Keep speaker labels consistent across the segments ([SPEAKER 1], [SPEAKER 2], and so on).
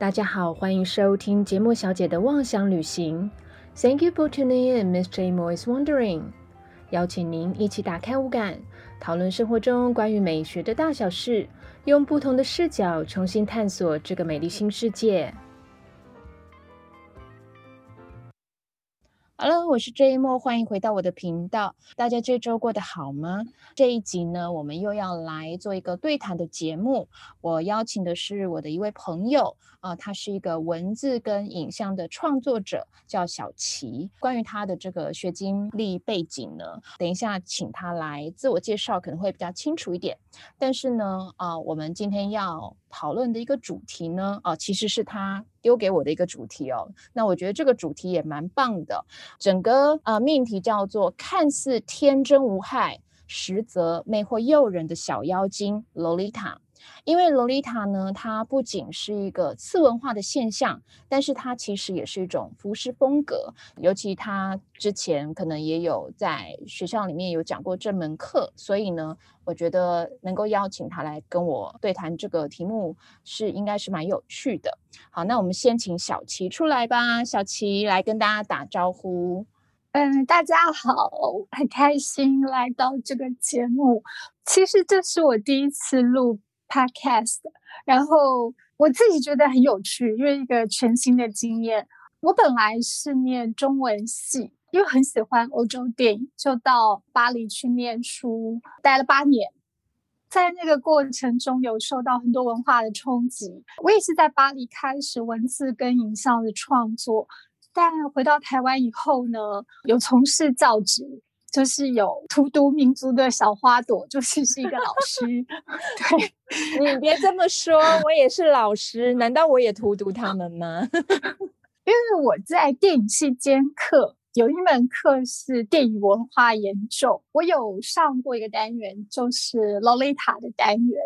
[SPEAKER 1] 大家好，欢迎收听节目小姐的妄想旅行。Thank you for tuning in, Mr. Mo is wondering。邀请您一起打开五感，讨论生活中关于美学的大小事，用不同的视角重新探索这个美丽新世界。Hello，我是 J 莫，欢迎回到我的频道。大家这周过得好吗？这一集呢，我们又要来做一个对谈的节目。我邀请的是我的一位朋友啊，他是一个文字跟影像的创作者，叫小齐。关于他的这个学经历背景呢，等一下请他来自我介绍，可能会比较清楚一点。但是呢，啊，我们今天要讨论的一个主题呢，啊，其实是他丢给我的一个主题哦。那我觉得这个主题也蛮棒的，整个呃命题叫做“看似天真无害，实则魅惑诱人的小妖精洛丽塔”。因为洛丽塔呢，它不仅是一个次文化的现象，但是它其实也是一种服饰风格。尤其他之前可能也有在学校里面有讲过这门课，所以呢，我觉得能够邀请他来跟我对谈这个题目是应该是蛮有趣的。好，那我们先请小琪出来吧，小琪来跟大家打招呼。
[SPEAKER 2] 嗯，大家好，很开心来到这个节目。其实这是我第一次录。Podcast，然后我自己觉得很有趣，因为一个全新的经验。我本来是念中文系，因为很喜欢欧洲电影，就到巴黎去念书，待了八年。在那个过程中，有受到很多文化的冲击。我也是在巴黎开始文字跟影像的创作，但回到台湾以后呢，有从事教职。就是有荼毒民族的小花朵，就是是一个老师。
[SPEAKER 1] 对，你别这么说，我也是老师，难道我也荼毒他们吗？
[SPEAKER 2] 因为我在电影系兼课，有一门课是电影文化研究，我有上过一个单元，就是洛丽塔的单元。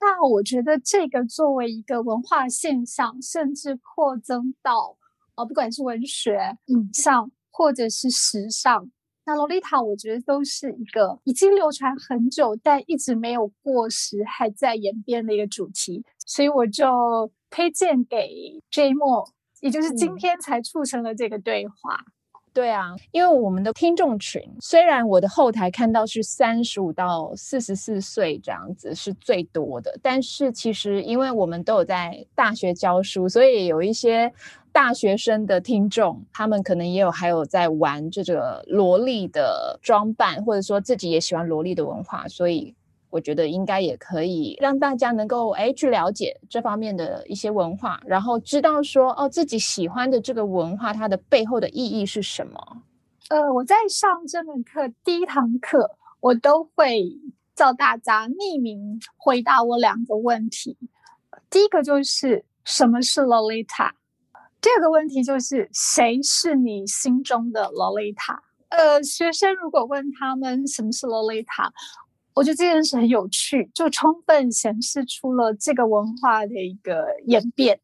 [SPEAKER 2] 那我觉得这个作为一个文化现象，甚至扩增到呃，不管是文学、影像或者是时尚。那洛丽塔，我觉得都是一个已经流传很久，但一直没有过时，还在演变的一个主题，所以我就推荐给 J 莫，也就是今天才促成了这个对话。
[SPEAKER 1] 对啊，因为我们的听众群，虽然我的后台看到是三十五到四十四岁这样子是最多的，但是其实因为我们都有在大学教书，所以有一些大学生的听众，他们可能也有还有在玩这个萝莉的装扮，或者说自己也喜欢萝莉的文化，所以。我觉得应该也可以让大家能够哎去了解这方面的一些文化，然后知道说哦自己喜欢的这个文化它的背后的意义是什么。
[SPEAKER 2] 呃，我在上这门课第一堂课，我都会叫大家匿名回答我两个问题。第一个就是什么是洛第二个问题就是谁是你心中的洛丽塔？呃，学生如果问他们什么是洛丽塔？我觉得这件事很有趣，就充分显示出了这个文化的一个演变。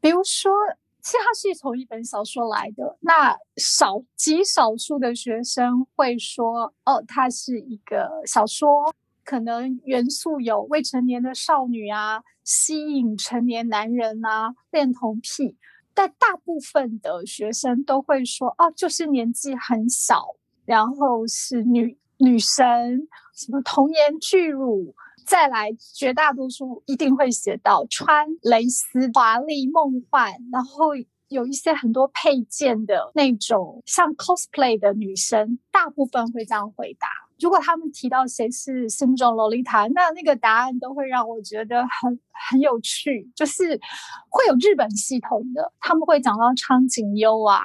[SPEAKER 2] 比如说，其实它是从一本小说来的，那少极少数的学生会说：“哦，它是一个小说，可能元素有未成年的少女啊，吸引成年男人啊，恋童癖。”但大部分的学生都会说：“哦，就是年纪很小，然后是女。”女神什么童颜巨乳，再来绝大多数一定会写到穿蕾丝华丽梦幻，然后有一些很多配件的那种像 cosplay 的女生，大部分会这样回答。如果他们提到谁是心中洛丽塔，那那个答案都会让我觉得很很有趣，就是会有日本系统的，他们会讲到苍井优啊，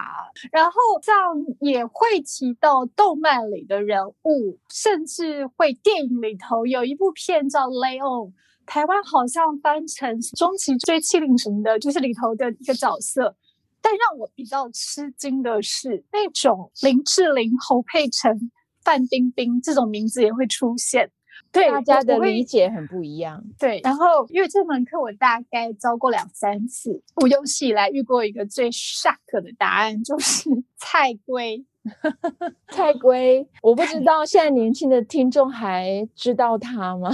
[SPEAKER 2] 然后这样也会提到动漫里的人物，甚至会电影里头有一部片叫《Leon》，台湾好像翻成《终极追妻令》什么的，就是里头的一个角色。但让我比较吃惊的是，那种林志玲、侯佩岑。范冰冰这种名字也会出现，
[SPEAKER 1] 对大家的理解很不一样。
[SPEAKER 2] 对，然后因为这门课我大概教过两三次，我有史以来遇过一个最 shock 的答案，就是菜龟。
[SPEAKER 1] 菜龟，我不知道现在年轻的听众还知道他吗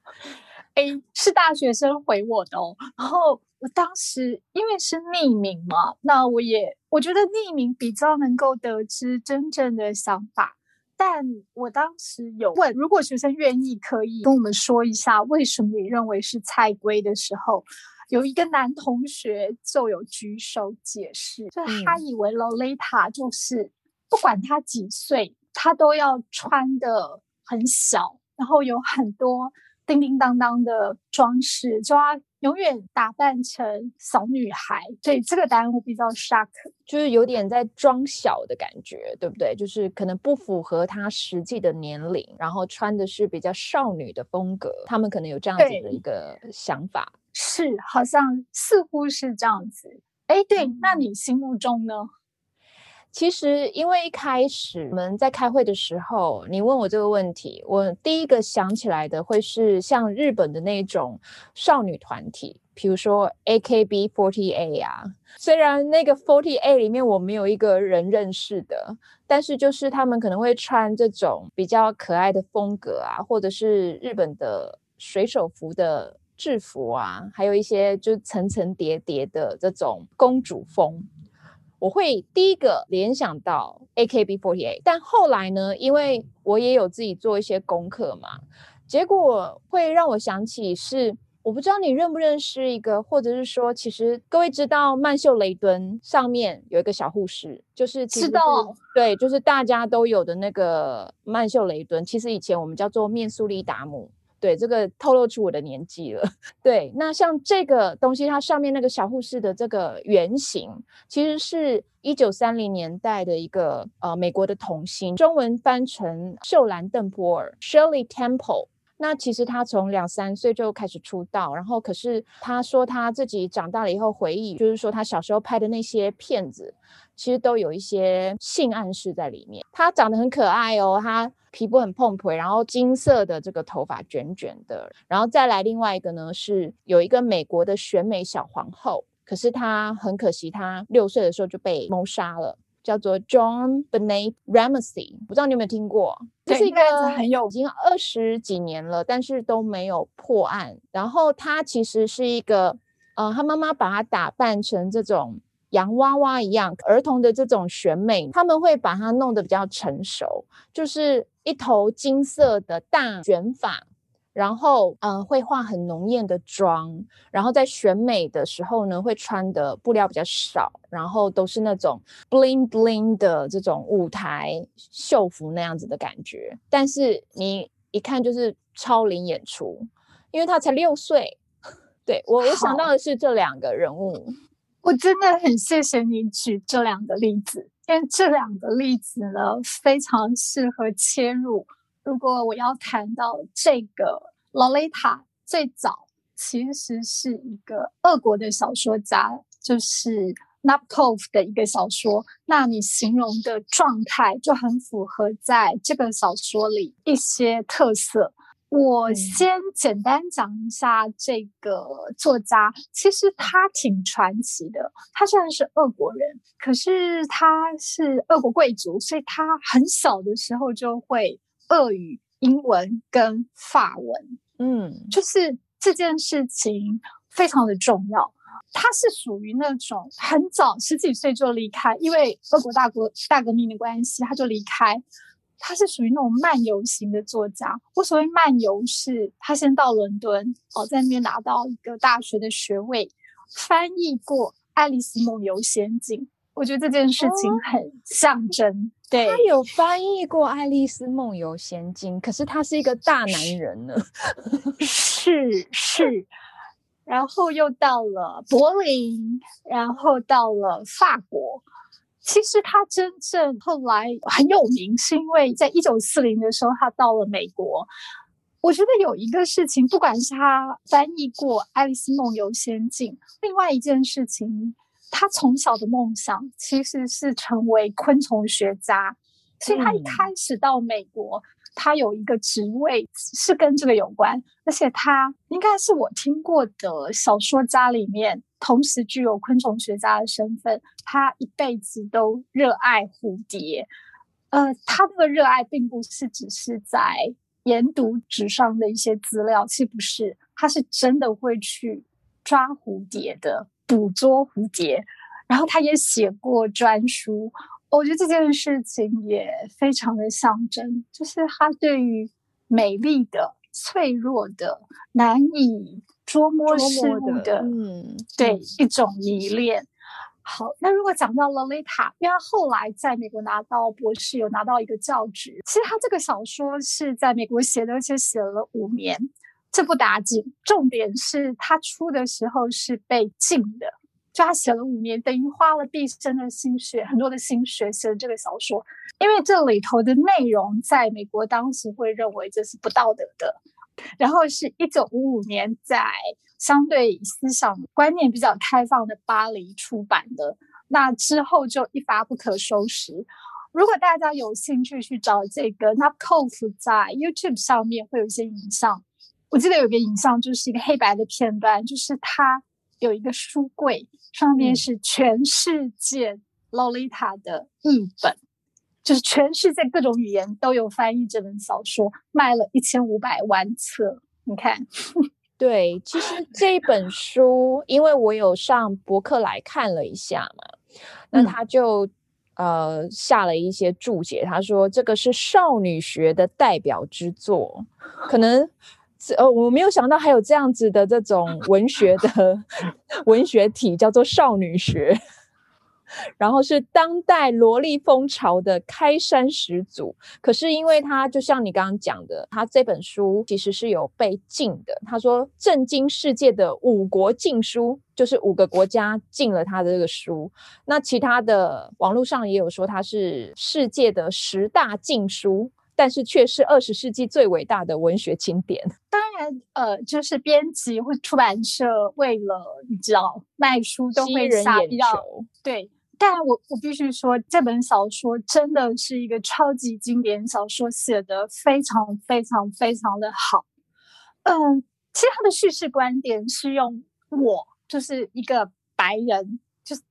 [SPEAKER 2] 哎是大学生回我的哦，然后我当时因为是匿名嘛，那我也我觉得匿名比较能够得知真正的想法。但我当时有问，如果学生愿意，可以跟我们说一下为什么你认为是菜龟的时候，有一个男同学就有举手解释，就他以为 Lolita 就是不管他几岁，他都要穿的很小，然后有很多。叮叮当当的装饰，就要永远打扮成小女孩。对这个答案我比较 shock，
[SPEAKER 1] 就是有点在装小的感觉，对不对？就是可能不符合她实际的年龄，然后穿的是比较少女的风格。他们可能有这样子的一个想法，
[SPEAKER 2] 是好像似乎是这样子。哎，对，那你心目中呢？
[SPEAKER 1] 其实，因为一开始我们在开会的时候，你问我这个问题，我第一个想起来的会是像日本的那种少女团体，比如说 AKB forty A 啊。虽然那个 forty A 里面我没有一个人认识的，但是就是他们可能会穿这种比较可爱的风格啊，或者是日本的水手服的制服啊，还有一些就层层叠叠的这种公主风。我会第一个联想到 AKB48，但后来呢，因为我也有自己做一些功课嘛，结果会让我想起是，我不知道你认不认识一个，或者是说，其实各位知道曼秀雷敦上面有一个小护士，就是
[SPEAKER 2] 知道，
[SPEAKER 1] 对，就是大家都有的那个曼秀雷敦，其实以前我们叫做面苏利达姆。对，这个透露出我的年纪了。对，那像这个东西，它上面那个小护士的这个原型，其实是一九三零年代的一个呃美国的童星，中文翻成秀兰·邓波尔 （Shirley Temple）。那其实他从两三岁就开始出道，然后可是他说他自己长大了以后回忆，就是说他小时候拍的那些片子，其实都有一些性暗示在里面。他长得很可爱哦，他皮肤很碰腿，然后金色的这个头发卷卷的，然后再来另外一个呢是有一个美国的选美小皇后，可是她很可惜，她六岁的时候就被谋杀了。叫做 John Benet Ramsey，不知道你有没有听过？
[SPEAKER 2] 这是一个很有
[SPEAKER 1] 已经二十几年了，但是都没有破案。然后他其实是一个，呃，他妈妈把他打扮成这种洋娃娃一样，儿童的这种选美，他们会把它弄得比较成熟，就是一头金色的大卷发。然后，嗯，会化很浓艳的妆，然后在选美的时候呢，会穿的布料比较少，然后都是那种 bling bling 的这种舞台秀服那样子的感觉。但是你一看就是超龄演出，因为他才六岁。对我，我想到的是这两个人物。
[SPEAKER 2] 我真的很谢谢你举这两个例子，因为这两个例子呢，非常适合切入。如果我要谈到这个 Lolita，最早其实是一个俄国的小说家，就是 Nabokov 的一个小说。那你形容的状态就很符合在这个小说里一些特色。我先简单讲一下这个作家，其实他挺传奇的。他虽然是俄国人，可是他是俄国贵族，所以他很小的时候就会。俄语、英文跟法文，
[SPEAKER 1] 嗯，
[SPEAKER 2] 就是这件事情非常的重要。他是属于那种很早十几岁就离开，因为俄国大国大革命的关系，他就离开。他是属于那种漫游型的作家。我所谓漫游，是他先到伦敦，哦，在那边拿到一个大学的学位，翻译过《爱丽丝梦游仙境》。我觉得这件事情很象征。对，
[SPEAKER 1] 他有翻译过《爱丽丝梦游仙境》，可是他是一个大男人呢。
[SPEAKER 2] 是是，然后又到了柏林，然后到了法国。其实他真正后来很有名，是因为在一九四零的时候，他到了美国。我觉得有一个事情，不管是他翻译过《爱丽丝梦游仙境》，另外一件事情。他从小的梦想其实是成为昆虫学家，所以他一开始到美国，他有一个职位是跟这个有关，而且他应该是我听过的小说家里面同时具有昆虫学家的身份。他一辈子都热爱蝴蝶，呃，他这个热爱并不是只是在研读纸上的一些资料，其实不是，他是真的会去。抓蝴蝶的，捕捉蝴蝶。然后他也写过专书，我觉得这件事情也非常的象征，就是他对于美丽的、脆弱的、难以捉摸事物的，嗯，对一种迷恋。好，那如果讲到 Lolita，因为他后来在美国拿到博士，有拿到一个教职。其实他这个小说是在美国写的，而且写了五年，这不打紧。重点是他出的时候是被禁的。就他写了五年，等于花了毕生的心血，很多的心血写了这个小说。因为这里头的内容，在美国当时会认为这是不道德的。然后是一九五五年，在相对思想观念比较开放的巴黎出版的。那之后就一发不可收拾。如果大家有兴趣去找这个 n a p k o f 在 YouTube 上面会有一些影像。我记得有个影像，就是一个黑白的片段，就是他。有一个书柜，上面是全世界洛丽塔的译本，就是全世界各种语言都有翻译这本小说，卖了一千五百万册。你看，
[SPEAKER 1] 对，其实这一本书，因为我有上博客来看了一下嘛，那他就呃下了一些注解，他说这个是少女学的代表之作，可能。呃，我没有想到还有这样子的这种 文学的 文学体，叫做少女学，然后是当代萝莉风潮的开山始祖。可是因为他就像你刚刚讲的，他这本书其实是有被禁的。他说震惊世界的五国禁书，就是五个国家禁了他的这个书。那其他的网络上也有说他是世界的十大禁书。但是却是二十世纪最伟大的文学经典。
[SPEAKER 2] 当然，呃，就是编辑或出版社为了你知道卖书都会下比较对。但我我必须说，这本小说真的是一个超级经典小说，写的非常非常非常的好。嗯，其实他的叙事观点是用我就是一个白人。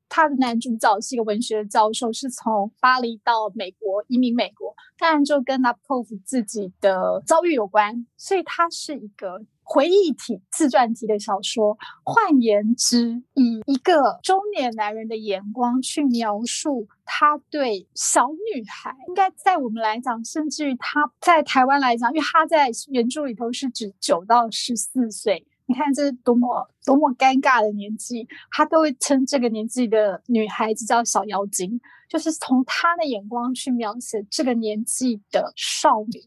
[SPEAKER 2] 他的男主角是一个文学教授，是从巴黎到美国移民美国，当然就跟 Napov 自己的遭遇有关，所以它是一个回忆体、自传体的小说。换言之，以一个中年男人的眼光去描述他对小女孩，应该在我们来讲，甚至于他在台湾来讲，因为他在原著里头是指九到十四岁。你看这是多么多么尴尬的年纪，他都会称这个年纪的女孩子叫小妖精，就是从他的眼光去描写这个年纪的少女，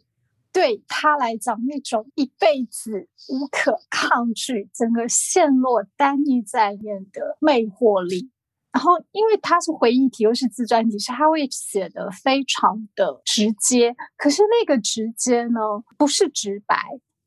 [SPEAKER 2] 对他来讲那种一辈子无可抗拒，整个陷落单一在面的魅惑力。然后，因为他是回忆体又是自传体，是他会写的非常的直接，可是那个直接呢，不是直白。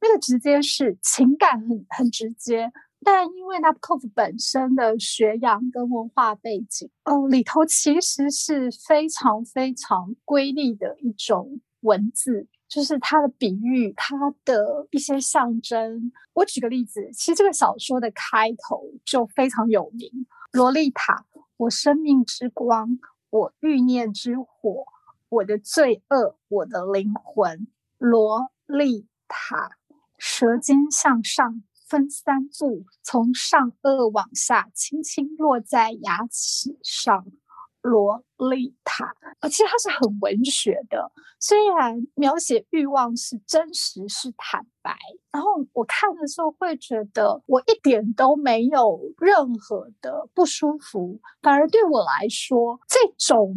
[SPEAKER 2] 那个直接是情感很很直接，但因为 Nabokov 本身的学养跟文化背景，哦，里头其实是非常非常瑰丽的一种文字，就是它的比喻，它的一些象征。我举个例子，其实这个小说的开头就非常有名：洛丽塔，我生命之光，我欲念之火，我的罪恶，我的灵魂，洛丽塔。舌尖向上分三步，从上颚往下，轻轻落在牙齿上。洛丽塔，呃，其实它是很文学的，虽然描写欲望是真实，是坦白。然后我看的时候会觉得，我一点都没有任何的不舒服，反而对我来说，这种。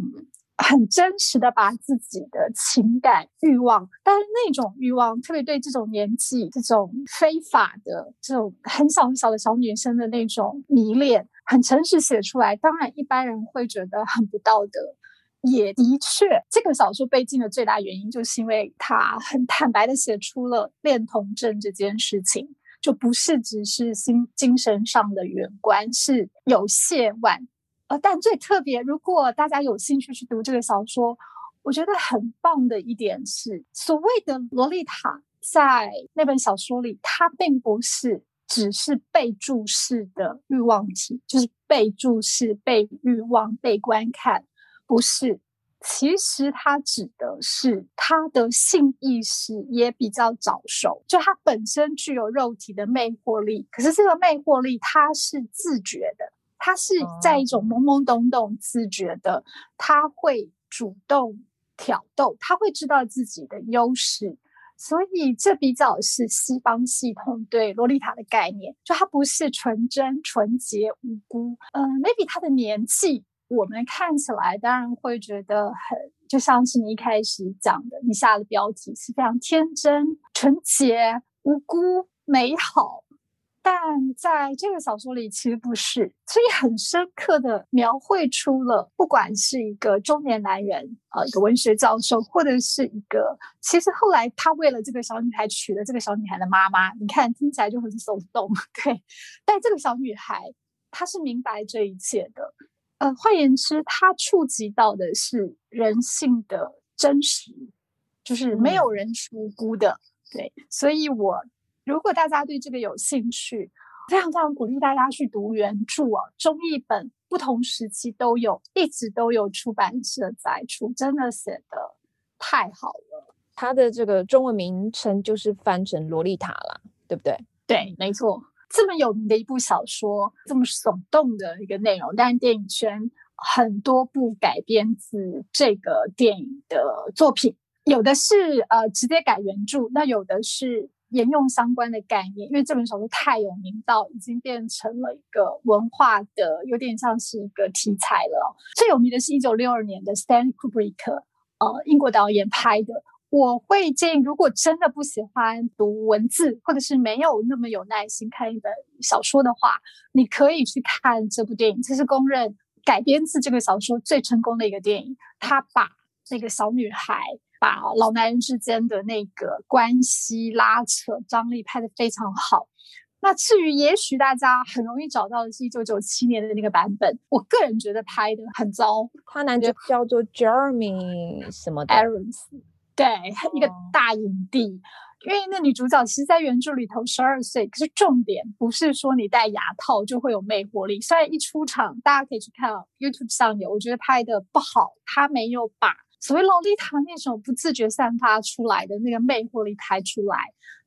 [SPEAKER 2] 很真实的把自己的情感欲望，但是那种欲望，特别对这种年纪、这种非法的、这种很小很小的小女生的那种迷恋，很诚实写出来。当然，一般人会觉得很不道德。也的确，这个小说被禁的最大原因，就是因为他很坦白的写出了恋童症这件事情，就不是只是心精神上的远观，是有亵玩。呃，但最特别，如果大家有兴趣去读这个小说，我觉得很棒的一点是，所谓的洛丽塔在那本小说里，它并不是只是被注视的欲望体，就是被注视、被欲望、被观看，不是。其实它指的是他的性意识也比较早熟，就他本身具有肉体的魅惑力，可是这个魅惑力它是自觉的，它是在一种懵懵懂懂自觉的，他会主动挑逗，他会知道自己的优势。所以这比较是西方系统对洛丽塔的概念，就她不是纯真、纯洁、无辜。嗯，maybe 她的年纪，我们看起来当然会觉得很，就像是你一开始讲的，你下的标题是非常天真、纯洁、无辜、美好。但在这个小说里，其实不是，所以很深刻的描绘出了，不管是一个中年男人，呃，一个文学教授，或者是一个，其实后来他为了这个小女孩娶了这个小女孩的妈妈，你看听起来就很耸动，对。但这个小女孩她是明白这一切的，呃，换言之，她触及到的是人性的真实，就是没有人是无辜的，对。所以我。如果大家对这个有兴趣，非常非常鼓励大家去读原著哦。中译本不同时期都有，一直都有出版社在出，真的写的太好了。
[SPEAKER 1] 它的这个中文名称就是翻成《洛丽塔》了，对不对？
[SPEAKER 2] 对，没错。这么有名的一部小说，这么耸动的一个内容，但是电影圈很多部改编自这个电影的作品，有的是呃直接改原著，那有的是。沿用相关的概念，因为这本小说太有名，到已经变成了一个文化的，有点像是一个题材了。最有名的是一九六二年的 Stanley Kubrick，呃，英国导演拍的。我会建议，如果真的不喜欢读文字，或者是没有那么有耐心看一本小说的话，你可以去看这部电影。这是公认改编自这个小说最成功的一个电影。他把那个小女孩。把老男人之间的那个关系拉扯张力拍得非常好。那至于也许大家很容易找到的是一九九七年的那个版本，我个人觉得拍的很糟。
[SPEAKER 1] 他男主叫做 Jeremy 什么
[SPEAKER 2] Irons，对，一个大影帝。因为那女主角其实，在原著里头十二岁，可是重点不是说你戴牙套就会有魅惑力。虽然一出场，大家可以去看 YouTube 上有，我觉得拍的不好，他没有把。所谓洛丽塔那种不自觉散发出来的那个魅惑力拍出来，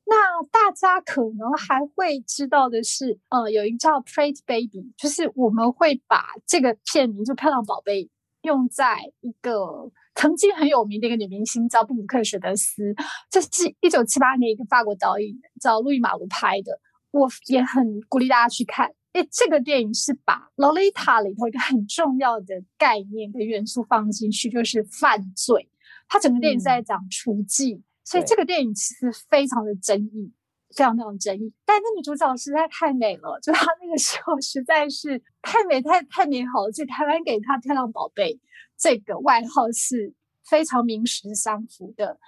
[SPEAKER 2] 那大家可能还会知道的是，呃，有一个叫《Pretty Baby》，就是我们会把这个片名就《漂亮宝贝》用在一个曾经很有名的一个女明星叫布鲁克·雪德斯，这是一九七八年一个法国导演叫路易·马卢拍的，我也很鼓励大家去看。诶，这个电影是把《洛丽塔》里头一个很重要的概念跟元素放进去，就是犯罪。它整个电影是在讲雏妓，所以这个电影其实非常的争议，非常非常争议。但那女主角实在太美了，就她那个时候实在是太美、太太美好了。所以台湾给她“漂亮宝贝”这个外号是非常名实相符的。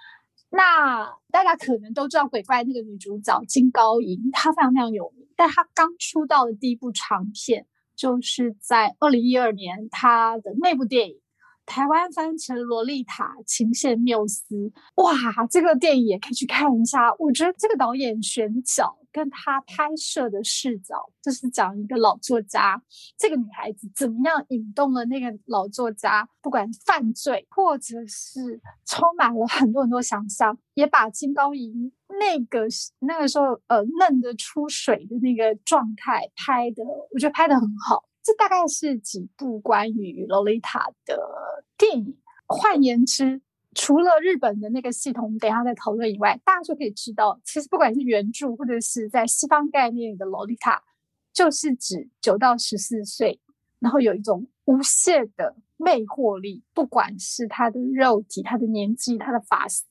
[SPEAKER 2] 那大家可能都知道鬼怪那个女主角金高银，她非常非常有名。但她刚出道的第一部长片，就是在二零一二年，她的那部电影。台湾翻成《洛丽塔情陷缪斯》，哇，这个电影也可以去看一下。我觉得这个导演选角跟他拍摄的视角，就是讲一个老作家，这个女孩子怎么样引动了那个老作家，不管犯罪或者是充满了很多很多想象，也把金高银那个那个时候呃嫩的出水的那个状态拍的，我觉得拍的很好。这大概是几部关于洛丽塔的电影。换言之，除了日本的那个系统，等一下再讨论以外，大家就可以知道，其实不管是原著或者是在西方概念里的洛丽塔，就是指九到十四岁，然后有一种无限的魅惑力，不管是她的肉体、她的年纪、她的发丝，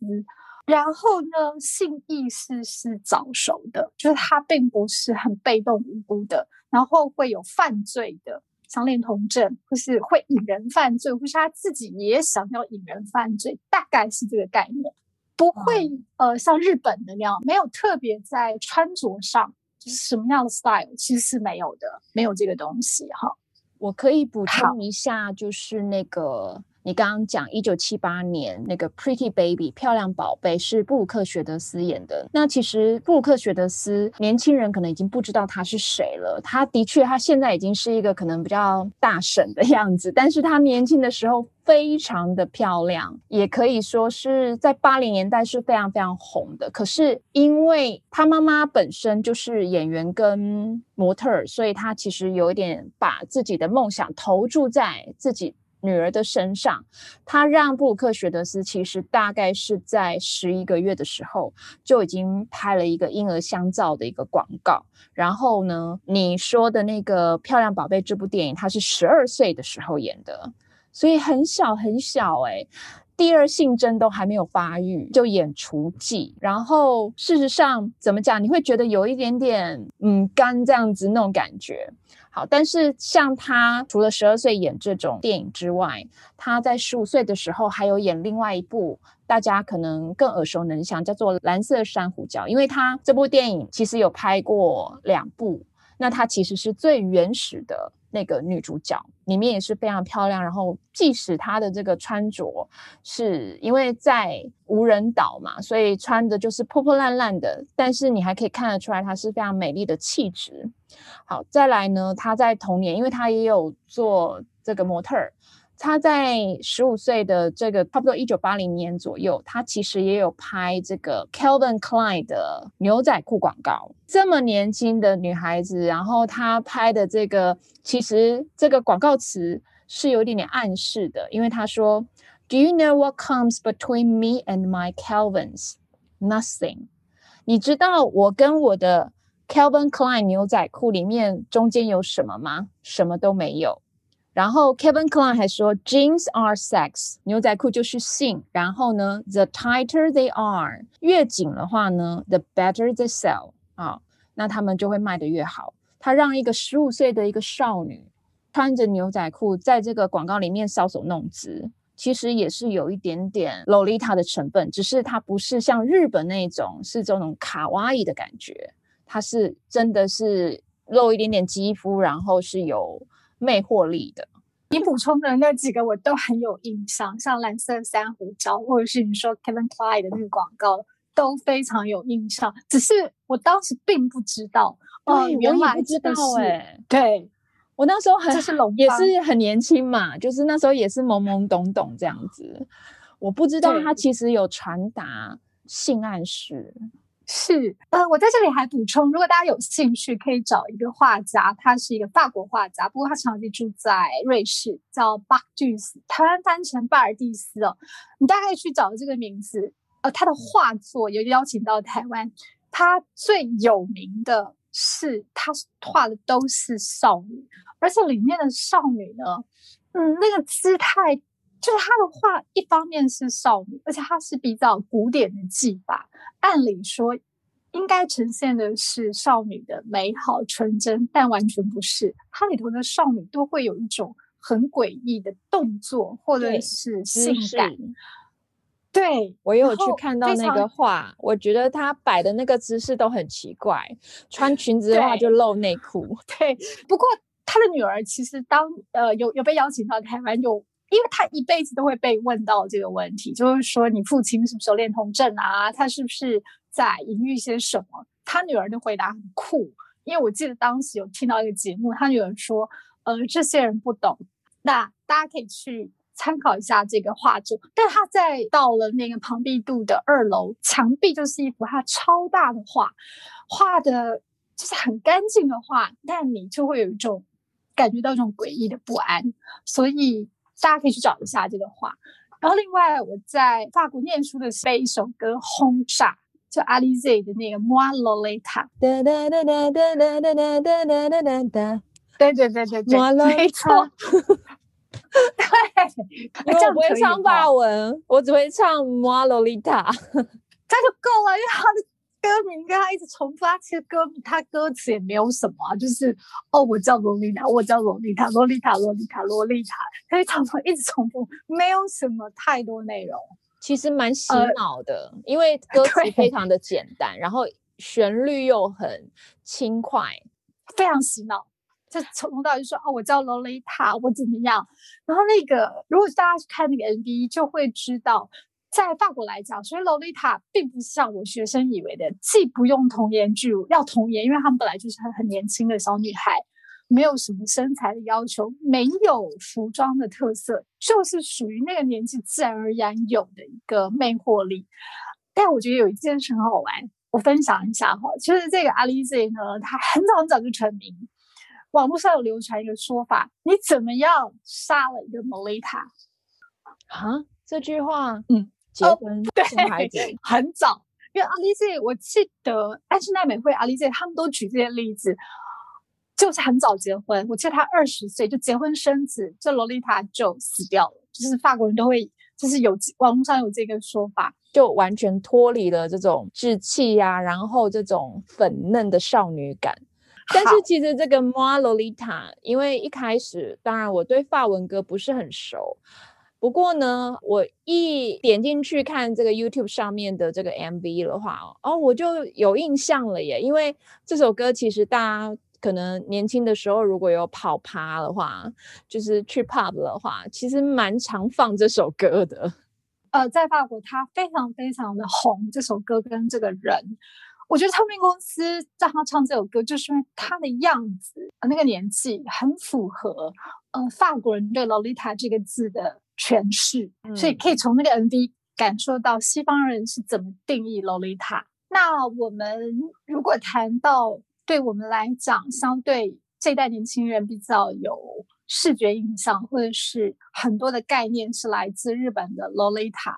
[SPEAKER 2] 然后呢，性意识是早熟的，就是她并不是很被动无辜的。然后会有犯罪的相恋同症，或是会引人犯罪，或是他自己也想要引人犯罪，大概是这个概念，不会呃像日本的那样，没有特别在穿着上就是什么样的 style，其实是没有的，没有这个东西哈。
[SPEAKER 1] 我可以补充一下，就是那个。你刚刚讲一九七八年那个《Pretty Baby》漂亮宝贝是布鲁克·雪德斯演的。那其实布鲁克·雪德斯年轻人可能已经不知道他是谁了。他的确，他现在已经是一个可能比较大神的样子，但是他年轻的时候。非常的漂亮，也可以说是在八零年代是非常非常红的。可是因为她妈妈本身就是演员跟模特儿，所以她其实有一点把自己的梦想投注在自己。女儿的身上，他让布鲁克·雪德斯其实大概是在十一个月的时候就已经拍了一个婴儿香皂的一个广告。然后呢，你说的那个《漂亮宝贝》这部电影，他是十二岁的时候演的，所以很小很小哎，第二性征都还没有发育就演雏妓。然后事实上怎么讲，你会觉得有一点点嗯干这样子那种感觉。好，但是像他除了十二岁演这种电影之外，他在十五岁的时候还有演另外一部大家可能更耳熟能详，叫做《蓝色珊瑚礁》，因为他这部电影其实有拍过两部，那他其实是最原始的。那个女主角里面也是非常漂亮，然后即使她的这个穿着是因为在无人岛嘛，所以穿的就是破破烂烂的，但是你还可以看得出来她是非常美丽的气质。好，再来呢，她在童年，因为她也有做这个模特儿。他在十五岁的这个差不多一九八零年左右，他其实也有拍这个 Calvin Klein 的牛仔裤广告。这么年轻的女孩子，然后她拍的这个，其实这个广告词是有一点点暗示的，因为她说：“Do you know what comes between me and my Calvins? Nothing。你知道我跟我的 Calvin Klein 牛仔裤里面中间有什么吗？什么都没有。”然后 Kevin Klein 还说，Jeans are sex，牛仔裤就是性。然后呢，the tighter they are，越紧的话呢，the better they sell 啊，那他们就会卖得越好。他让一个十五岁的一个少女穿着牛仔裤在这个广告里面搔首弄姿，其实也是有一点点 Lolita 的成分，只是它不是像日本那种是这种卡哇伊的感觉，它是真的是露一点点肌肤，然后是有。魅惑力的，
[SPEAKER 2] 你补充的那几个我都很有印象，像蓝色珊瑚礁，或者是你说 Kevin Klein 的那个广告，都非常有印象。只是我当时并不知道，
[SPEAKER 1] 哦，原来不知道哎。
[SPEAKER 2] 对，
[SPEAKER 1] 我那时候很
[SPEAKER 2] 是
[SPEAKER 1] 也是很年轻嘛，就是那时候也是懵懵懂懂这样子，我不知道他其实有传达性暗示。
[SPEAKER 2] 是，呃，我在这里还补充，如果大家有兴趣，可以找一个画家，他是一个法国画家，不过他长期住在瑞士，叫巴蒂斯，台湾翻成巴尔蒂斯哦。你大概去找这个名字，呃，他的画作有邀请到台湾，他最有名的是他画的都是少女，而且里面的少女呢，嗯，那个姿态，就是他的画，一方面是少女，而且他是比较古典的技法。按理说，应该呈现的是少女的美好纯真，但完全不是。它里头的少女都会有一种很诡异的动作，或者是性感。对
[SPEAKER 1] 我有去看到那个画，我觉得她摆的那个姿势都很奇怪。穿裙子的话就露内裤。
[SPEAKER 2] 对，不过他的女儿其实当呃有有被邀请到台湾有。因为他一辈子都会被问到这个问题，就是说你父亲是不是有恋童症啊？他是不是在隐喻些什么？他女儿的回答很酷，因为我记得当时有听到一个节目，他女儿说：“呃，这些人不懂。”那大家可以去参考一下这个画作。但他在到了那个庞毕度的二楼，墙壁就是一幅他超大的画，画的就是很干净的画，但你就会有一种感觉到一种诡异的不安，所以。大家可以去找一下这个画。然后，另外我在法国念书的时候，被一首歌轰炸，就阿丽 Z 的那个《Moi Lolita》。哒哒哒哒哒哒哒哒哒哒哒哒哒。对对对对对，没错。对，
[SPEAKER 1] 我不会唱法文，我只会唱《Moi Lolita》，
[SPEAKER 2] 这就够了，因为他的。歌名跟他一直重复，他其实歌他歌词也没有什么，就是哦，我叫洛丽塔，我叫洛丽塔，洛丽塔，洛丽塔，洛丽塔，他常常一直重复，没有什么太多内容，
[SPEAKER 1] 其实蛮洗脑的，因为 歌词非常的简单，然后旋律又很轻快，
[SPEAKER 2] 非常洗脑。就从头到尾就说哦，我叫洛丽塔，我怎么样？然后那个如果大家去看那个 MV，就会知道。在法国来讲，所以洛丽塔并不像我学生以为的，既不用童颜巨乳，要童颜，因为他们本来就是很很年轻的小女孩。没有什么身材的要求，没有服装的特色，就是属于那个年纪自然而然有的一个魅惑力。但我觉得有一件事很好玩，我分享一下哈，就是这个阿丽 Z 呢，她很早很早就成名，网络上有流传一个说法：你怎么样杀了一个 Molita？
[SPEAKER 1] 啊，这句话，
[SPEAKER 2] 嗯，
[SPEAKER 1] 结婚生孩子
[SPEAKER 2] 很早，因为阿丽姐我记得安室奈美惠、阿丽姐他们都举这些例子。就是很早结婚，我记得她二十岁就结婚生子，这洛丽塔就死掉了。就是法国人都会，就是有网络上有这个说法，
[SPEAKER 1] 就完全脱离了这种稚气呀，然后这种粉嫩的少女感。但是其实这个 Moi Lolita，因为一开始当然我对法文歌不是很熟，不过呢，我一点进去看这个 YouTube 上面的这个 MV 的话，哦，我就有印象了耶，因为这首歌其实大家。可能年轻的时候，如果有跑趴的话，就是去 pub 的话，其实蛮常放这首歌的。
[SPEAKER 2] 呃，在法国，他非常非常的红。这首歌跟这个人，我觉得唱片公司让他唱这首歌，就是因为他的样子，那个年纪很符合，呃，法国人对 Lolita 这个字的诠释，所以可以从那个 MV 感受到西方人是怎么定义 Lolita。那我们如果谈到。对我们来讲，相对这代年轻人比较有视觉印象，或者是很多的概念是来自日本的洛丽塔。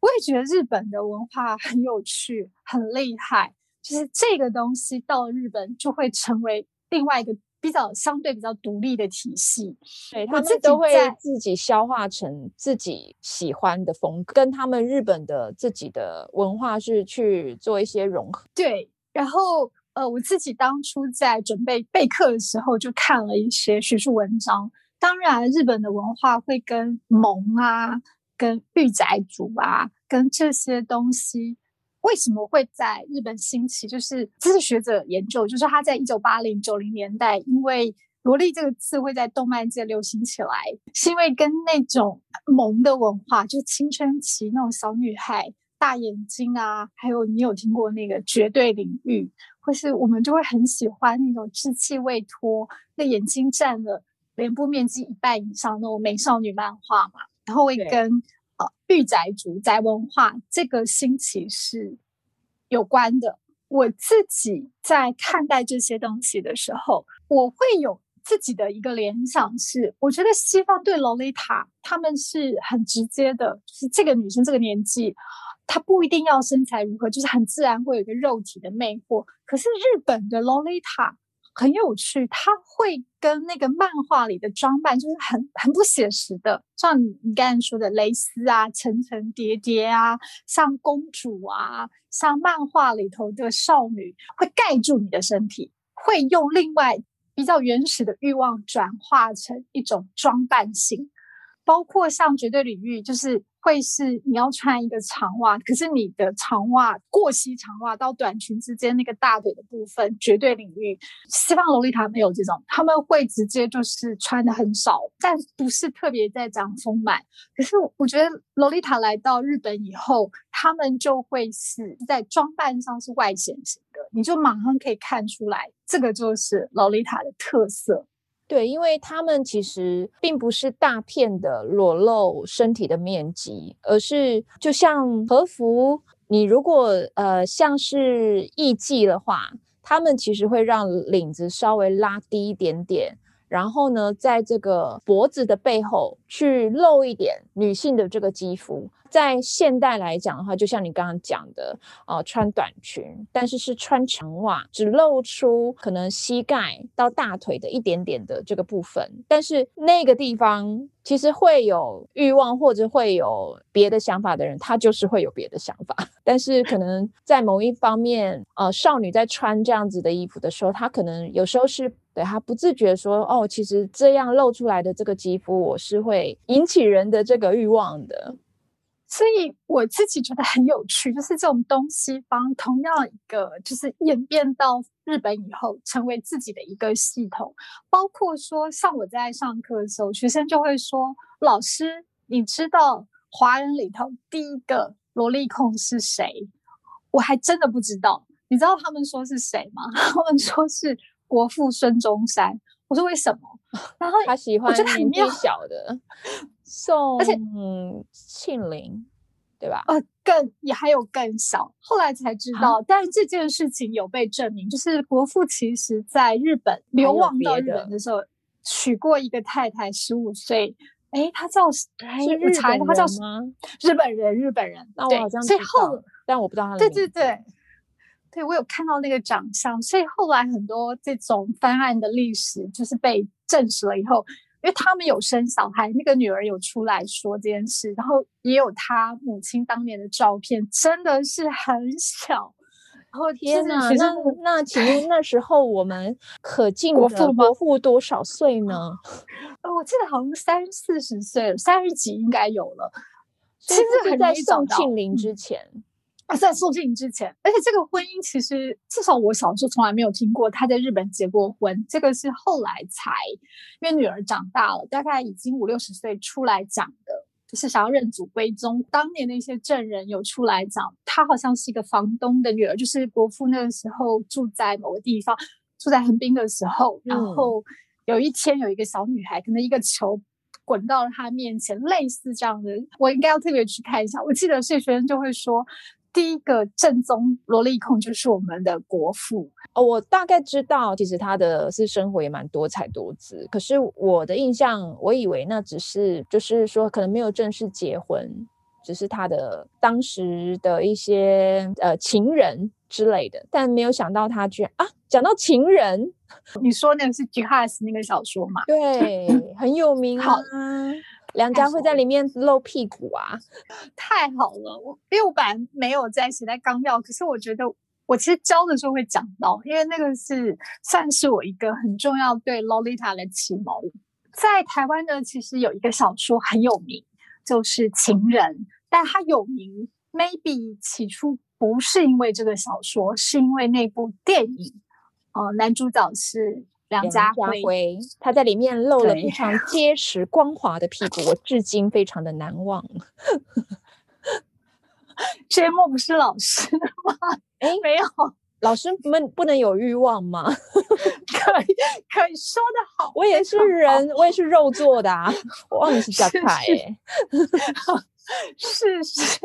[SPEAKER 2] 我也觉得日本的文化很有趣、很厉害，就是这个东西到日本就会成为另外一个比较相对比较独立的体系。
[SPEAKER 1] 对他们都会自己消化成自己喜欢的风格，跟他们日本的自己的文化是去做一些融合。
[SPEAKER 2] 对，然后。呃，我自己当初在准备备课的时候，就看了一些学术文章。当然，日本的文化会跟蒙啊、跟御宅族啊、跟这些东西，为什么会在日本兴起？就是这是学者研究，就是他在一九八零九零年代，因为萝莉这个词会在动漫界流行起来，是因为跟那种萌的文化，就青春期那种小女孩。大眼睛啊，还有你有听过那个绝对领域，或是我们就会很喜欢那种稚气未脱，那眼睛占了脸部面积一半以上那种美少女漫画嘛，然后会跟呃御宅族宅文化这个兴起是有关的。我自己在看待这些东西的时候，我会有自己的一个联想，是我觉得西方对洛丽塔他们是很直接的，就是这个女生这个年纪。她不一定要身材如何，就是很自然会有一个肉体的魅惑。可是日本的洛丽塔很有趣，它会跟那个漫画里的装扮就是很很不写实的，像你你刚才说的蕾丝啊、层层叠叠啊，像公主啊，像漫画里头的少女，会盖住你的身体，会用另外比较原始的欲望转化成一种装扮性，包括像绝对领域，就是。会是你要穿一个长袜，可是你的长袜过膝长袜到短裙之间那个大腿的部分绝对领域，西方洛丽塔没有这种，他们会直接就是穿的很少，但不是特别在讲丰满。可是我觉得洛丽塔来到日本以后，他们就会是在装扮上是外显型的，你就马上可以看出来，这个就是洛丽塔的特色。
[SPEAKER 1] 对，因为他们其实并不是大片的裸露身体的面积，而是就像和服，你如果呃像是艺妓的话，他们其实会让领子稍微拉低一点点。然后呢，在这个脖子的背后去露一点女性的这个肌肤，在现代来讲的话，就像你刚刚讲的，呃，穿短裙，但是是穿长袜，只露出可能膝盖到大腿的一点点的这个部分，但是那个地方。其实会有欲望或者会有别的想法的人，他就是会有别的想法。但是可能在某一方面，呃，少女在穿这样子的衣服的时候，她可能有时候是对她不自觉说，哦，其实这样露出来的这个肌肤，我是会引起人的这个欲望的。
[SPEAKER 2] 所以我自己觉得很有趣，就是这种东西方同样一个，就是演变到日本以后，成为自己的一个系统。包括说，像我在上课的时候，学生就会说：“老师，你知道华人里头第一个萝莉控是谁？”我还真的不知道。你知道他们说是谁吗？他们说是国父孙中山。我我说为什么？然后
[SPEAKER 1] 他喜欢
[SPEAKER 2] 我觉得很
[SPEAKER 1] 年纪小的 宋
[SPEAKER 2] 而且
[SPEAKER 1] 庆龄，对吧？
[SPEAKER 2] 呃，更也还有更小，后来才知道，但是这件事情有被证明，就是国父其实在日本流亡到日本的时候，娶过一个太太，十五岁，诶，他叫
[SPEAKER 1] 还
[SPEAKER 2] 是日查，他叫
[SPEAKER 1] 什么？
[SPEAKER 2] 日本人，日本人，
[SPEAKER 1] 那我好像知
[SPEAKER 2] 所以后
[SPEAKER 1] 但我不知道他的
[SPEAKER 2] 对对对，对我有看到那个长相，所以后来很多这种翻案的历史就是被证实了以后，因为他们有生小孩，那个女儿有出来说这件事，然后也有他母亲当年的照片，真的是很小。然后哪，
[SPEAKER 1] 天哪，那那请问那时候我们可敬的
[SPEAKER 2] 国父吗
[SPEAKER 1] 国父多少岁呢？
[SPEAKER 2] 呃，我记得好像三四十岁了，三十几应该有了。其实很
[SPEAKER 1] 在宋庆龄
[SPEAKER 2] 嗯
[SPEAKER 1] 之前，
[SPEAKER 2] 啊，在宋庆龄之前，而且这个婚姻其实至少我小时候从来没有听过他在日本结过婚，这个是后来才，因为女儿长大了，大概已经五六十岁出来讲的，就是想要认祖归宗。当年的一些证人有出来讲，她好像是一个房东的女儿，就是伯父那个时候住在某个地方，住在横滨的时候，然
[SPEAKER 1] 嗯
[SPEAKER 2] 后有一天有一个小女孩，可能一个球滚到了他面前，类似这样的，我应该要特别去看一下。我记得谢学生就会说，第一个正宗萝莉控就是我们的国父。
[SPEAKER 1] 哦，我大概知道，其实他的私生活也蛮多彩多姿。可是我的印象，我以为那只是就是说，可能没有正式结婚，只是他的当时的一些呃情人之类的。但没有想到他居然啊，讲到情人，
[SPEAKER 2] 你说那个是 Jihas 那个小说嘛？
[SPEAKER 1] 对，很有名
[SPEAKER 2] 好
[SPEAKER 1] 啊。梁家辉在里面露屁股啊，
[SPEAKER 2] 太好了，我因为我本来没有在写在纲要，可是我觉得我其实教的时候会讲到，因为那个是算是我一个很重要对 Lolita 的启蒙。在台湾呢，其实有一个小说很有名，就是《情人》，但它有名，maybe 起初不是因为这个小说，是因为那部电影，呃，男主角是梁家辉。
[SPEAKER 1] 辉他在里面露了
[SPEAKER 2] 对
[SPEAKER 1] 非常结实光滑的屁股，我至今非常的难忘。
[SPEAKER 2] 这些莫不是老师吗？
[SPEAKER 1] 哎
[SPEAKER 2] 没有，
[SPEAKER 1] 老师们不能有欲望吗？
[SPEAKER 2] 可以可以说的好，
[SPEAKER 1] 我也是人，我也是肉做的啊！我忘记是加
[SPEAKER 2] 是
[SPEAKER 1] 菜
[SPEAKER 2] 是
[SPEAKER 1] 哎，
[SPEAKER 2] 是是，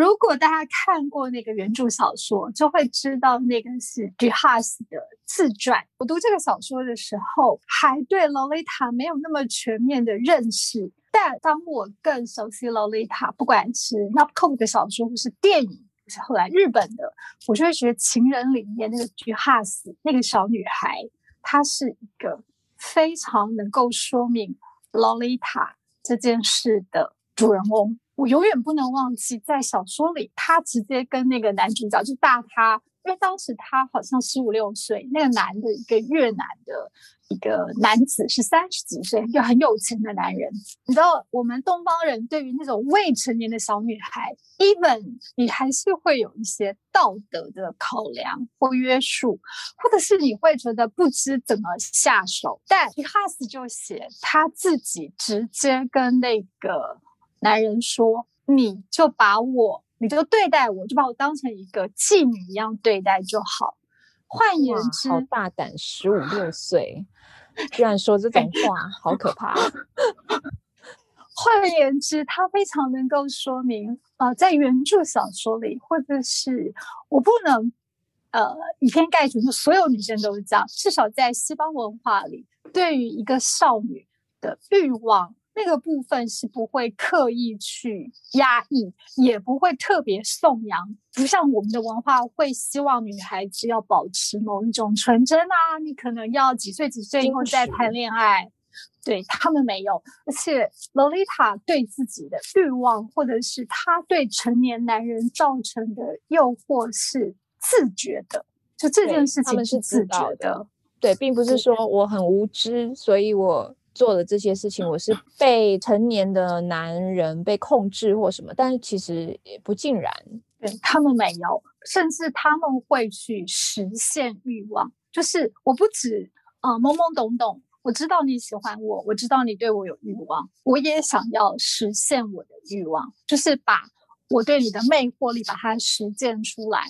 [SPEAKER 2] 如果大家看过那个原著小说，就会知道那个是 Jihas 的自传。我读这个小说的时候，还对 Lolita 没有那么全面的认识，但当我更熟悉 Lolita，不管是 Nobu 的小说或是电影。或是后来日本的，我就会觉得《情人》里面那个 Jihas 那个小女孩，她是一个非常能够说明 Lolita 这件事的主人翁。我永远不能忘记，在小说里，她直接跟那个男主角就大他，因为当时他好像十五六岁，那个男的一个越南的一个男子是三十几岁，一个很有钱的男人。你知道，我们东方人对于那种未成年的小女孩，even 你还是会有一些道德的考量或约束，或者是你会觉得不知怎么下手。但 h a s 就写他自己直接跟那个男人说：“你就把我，你就对待我，就把我当成一个妓女一样对待就好。”换言，之，
[SPEAKER 1] 好大胆，十五六岁居然说这种话，好可怕！
[SPEAKER 2] 换言之，他非常能够说明，呃，在原著小说里，或者是我不能，呃，以偏概全，就所有女生都是这样。至少在西方文化里，对于一个少女的欲望那个部分是不会刻意去压抑，也不会特别颂扬，不像我们的文化会希望女孩子要保持某一种纯真啊，你可能要几岁几岁以后再谈恋爱。对他们没有，而且洛丽塔对自己的欲望，或者是她对成年男人造成的诱惑是自觉的，就这件事情
[SPEAKER 1] 他们是
[SPEAKER 2] 自觉的。
[SPEAKER 1] 对，并不是说我很无知，所以我做了这些事情，我是被成年的男人被控制或什么，但是其实也不尽然。
[SPEAKER 2] 对他们没有，甚至他们会去实现欲望，就是我不止啊、呃懵懵懂懂，我知道你喜欢我，我知道你对我有欲望，我也想要实现我的欲望，就是把我对你的魅惑力把它实践出来。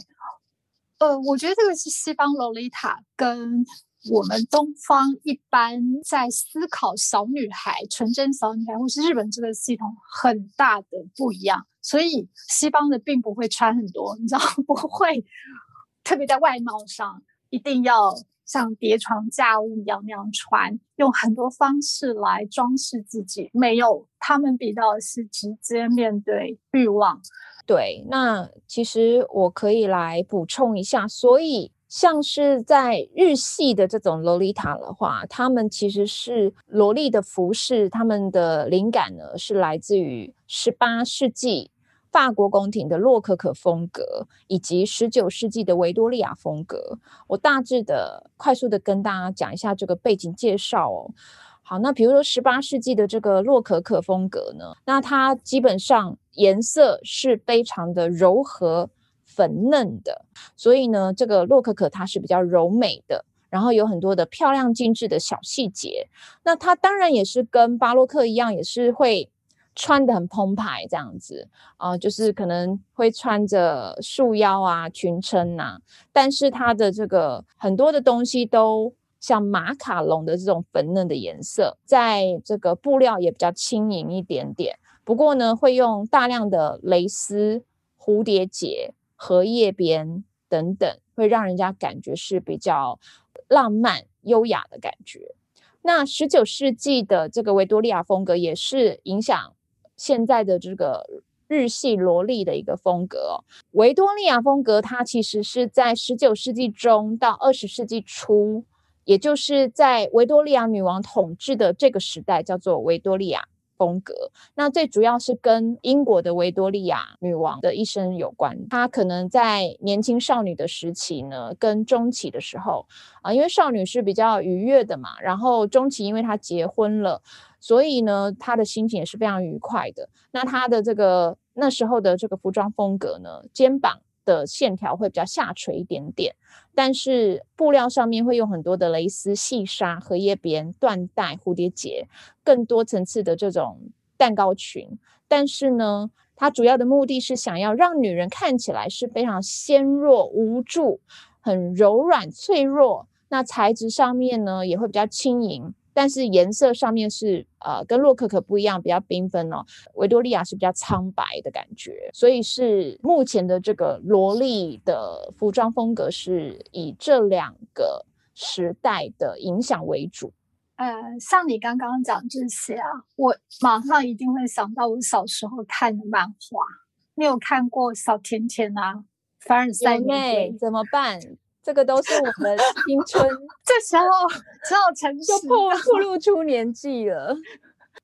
[SPEAKER 2] 呃，我觉得这个是西方洛丽塔跟我们东方一般在思考小女孩、纯真小女孩，或是日本这个系统很大的不一样，所以西方的并不会穿很多，你知道 不会，特别在外貌上一定要像叠床架屋一样那样穿，用很多方式来装饰自己。没有，他们比较是直接面对欲望。
[SPEAKER 1] 对，那其实我可以来补充一下，所以。像是在日系的这种洛丽塔的话，他们其实是萝莉的服饰，他们的灵感呢是来自于十八世纪法国宫廷的洛可可风格，以及十九世纪的维多利亚风格。我大致的、快速的跟大家讲一下这个背景介绍哦。好，那比如说十八世纪的这个洛可可风格呢，那它基本上颜色是非常的柔和。粉嫩的，所以呢，这个洛可可它是比较柔美的，然后有很多的漂亮精致的小细节。那它当然也是跟巴洛克一样，也是会穿的很澎湃这样子啊，就是可能会穿着束腰啊、裙撑呐，但是它的这个很多的东西都像马卡龙的这种粉嫩的颜色，在这个布料也比较轻盈一点点。不过呢，会用大量的蕾丝、蝴蝶结。荷叶边等等，会让人家感觉是比较浪漫、优雅的感觉。那十九世纪的这个维多利亚风格，也是影响现在的这个日系萝莉的一个风格。维多利亚风格，它其实是在十九世纪中到二十世纪初，也就是在维多利亚女王统治的这个时代，叫做维多利亚。风格，那最主要是跟英国的维多利亚女王的一生有关。她可能在年轻少女的时期呢，跟中期的时候啊，因为少女是比较愉悦的嘛，然后中期因为她结婚了，所以呢，她的心情也是非常愉快的。那她的这个那时候的这个服装风格呢，肩膀。的线条会比较下垂一点点，但是布料上面会用很多的蕾丝、细纱、荷叶边、缎带、蝴蝶结，更多层次的这种蛋糕裙。但是呢，它主要的目的是想要让女人看起来是非常纤弱、无助、很柔软、脆弱。那材质上面呢，也会比较轻盈。但是颜色上面是呃跟洛可可不一样，比较缤纷哦。维多利亚是比较苍白的感觉，所以是目前的这个萝莉的服装风格是以这两个时代的影响为主。
[SPEAKER 2] 呃，像你刚刚讲这些啊，我马上一定会想到我小时候看的漫画。你有看过小甜甜啊？凡尔赛
[SPEAKER 1] 玫瑰怎么办？这个都是我们青春，
[SPEAKER 2] 这时候只有成
[SPEAKER 1] 就破破露出年纪了。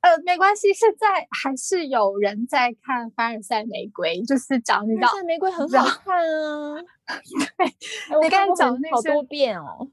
[SPEAKER 2] 呃，没关系，现在还是有人在看《凡尔赛玫瑰》，就是讲那个《
[SPEAKER 1] 凡尔赛玫瑰》很好看啊。
[SPEAKER 2] 对，你刚才讲那
[SPEAKER 1] 好多遍哦，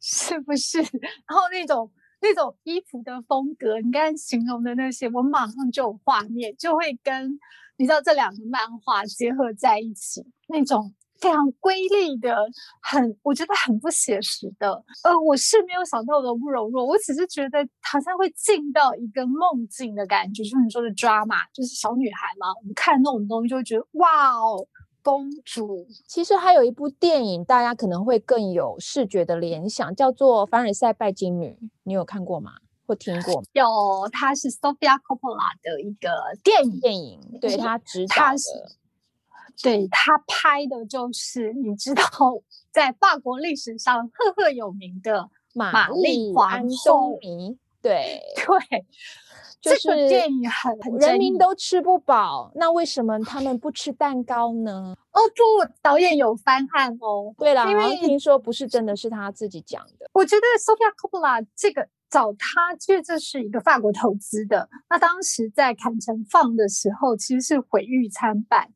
[SPEAKER 2] 是不是？然后那种那种衣服的风格，你刚才形容的那些，我马上就有画面，就会跟你知道这两个漫画结合在一起，那种。非常瑰丽的，很我觉得很不写实的。呃，我是没有想到的不柔弱，我只是觉得好像会进到一个梦境的感觉，就是你说的 drama，就是小女孩嘛。我们看那种东西就会觉得哇哦，公主。
[SPEAKER 1] 其实还有一部电影，大家可能会更有视觉的联想，叫做《凡尔赛拜金女》，你有看过吗？或听过？
[SPEAKER 2] 有，它是 Sofia Coppola 的一个电影，
[SPEAKER 1] 电影对他指导的。
[SPEAKER 2] 对他拍的就是你知道，在法国历史上赫赫有名的玛丽皇后。
[SPEAKER 1] 对
[SPEAKER 2] 对，这个电影很
[SPEAKER 1] 人民都吃不饱，那为什么他们不吃蛋糕呢？
[SPEAKER 2] 哦不，导演有翻案哦。
[SPEAKER 1] 对了，因为听说不是真的是他自己讲的。
[SPEAKER 2] 我觉得 Sofia Coppola 这个找他，其实这是一个法国投资的。那当时在坎城放的时候，其实是毁誉参半。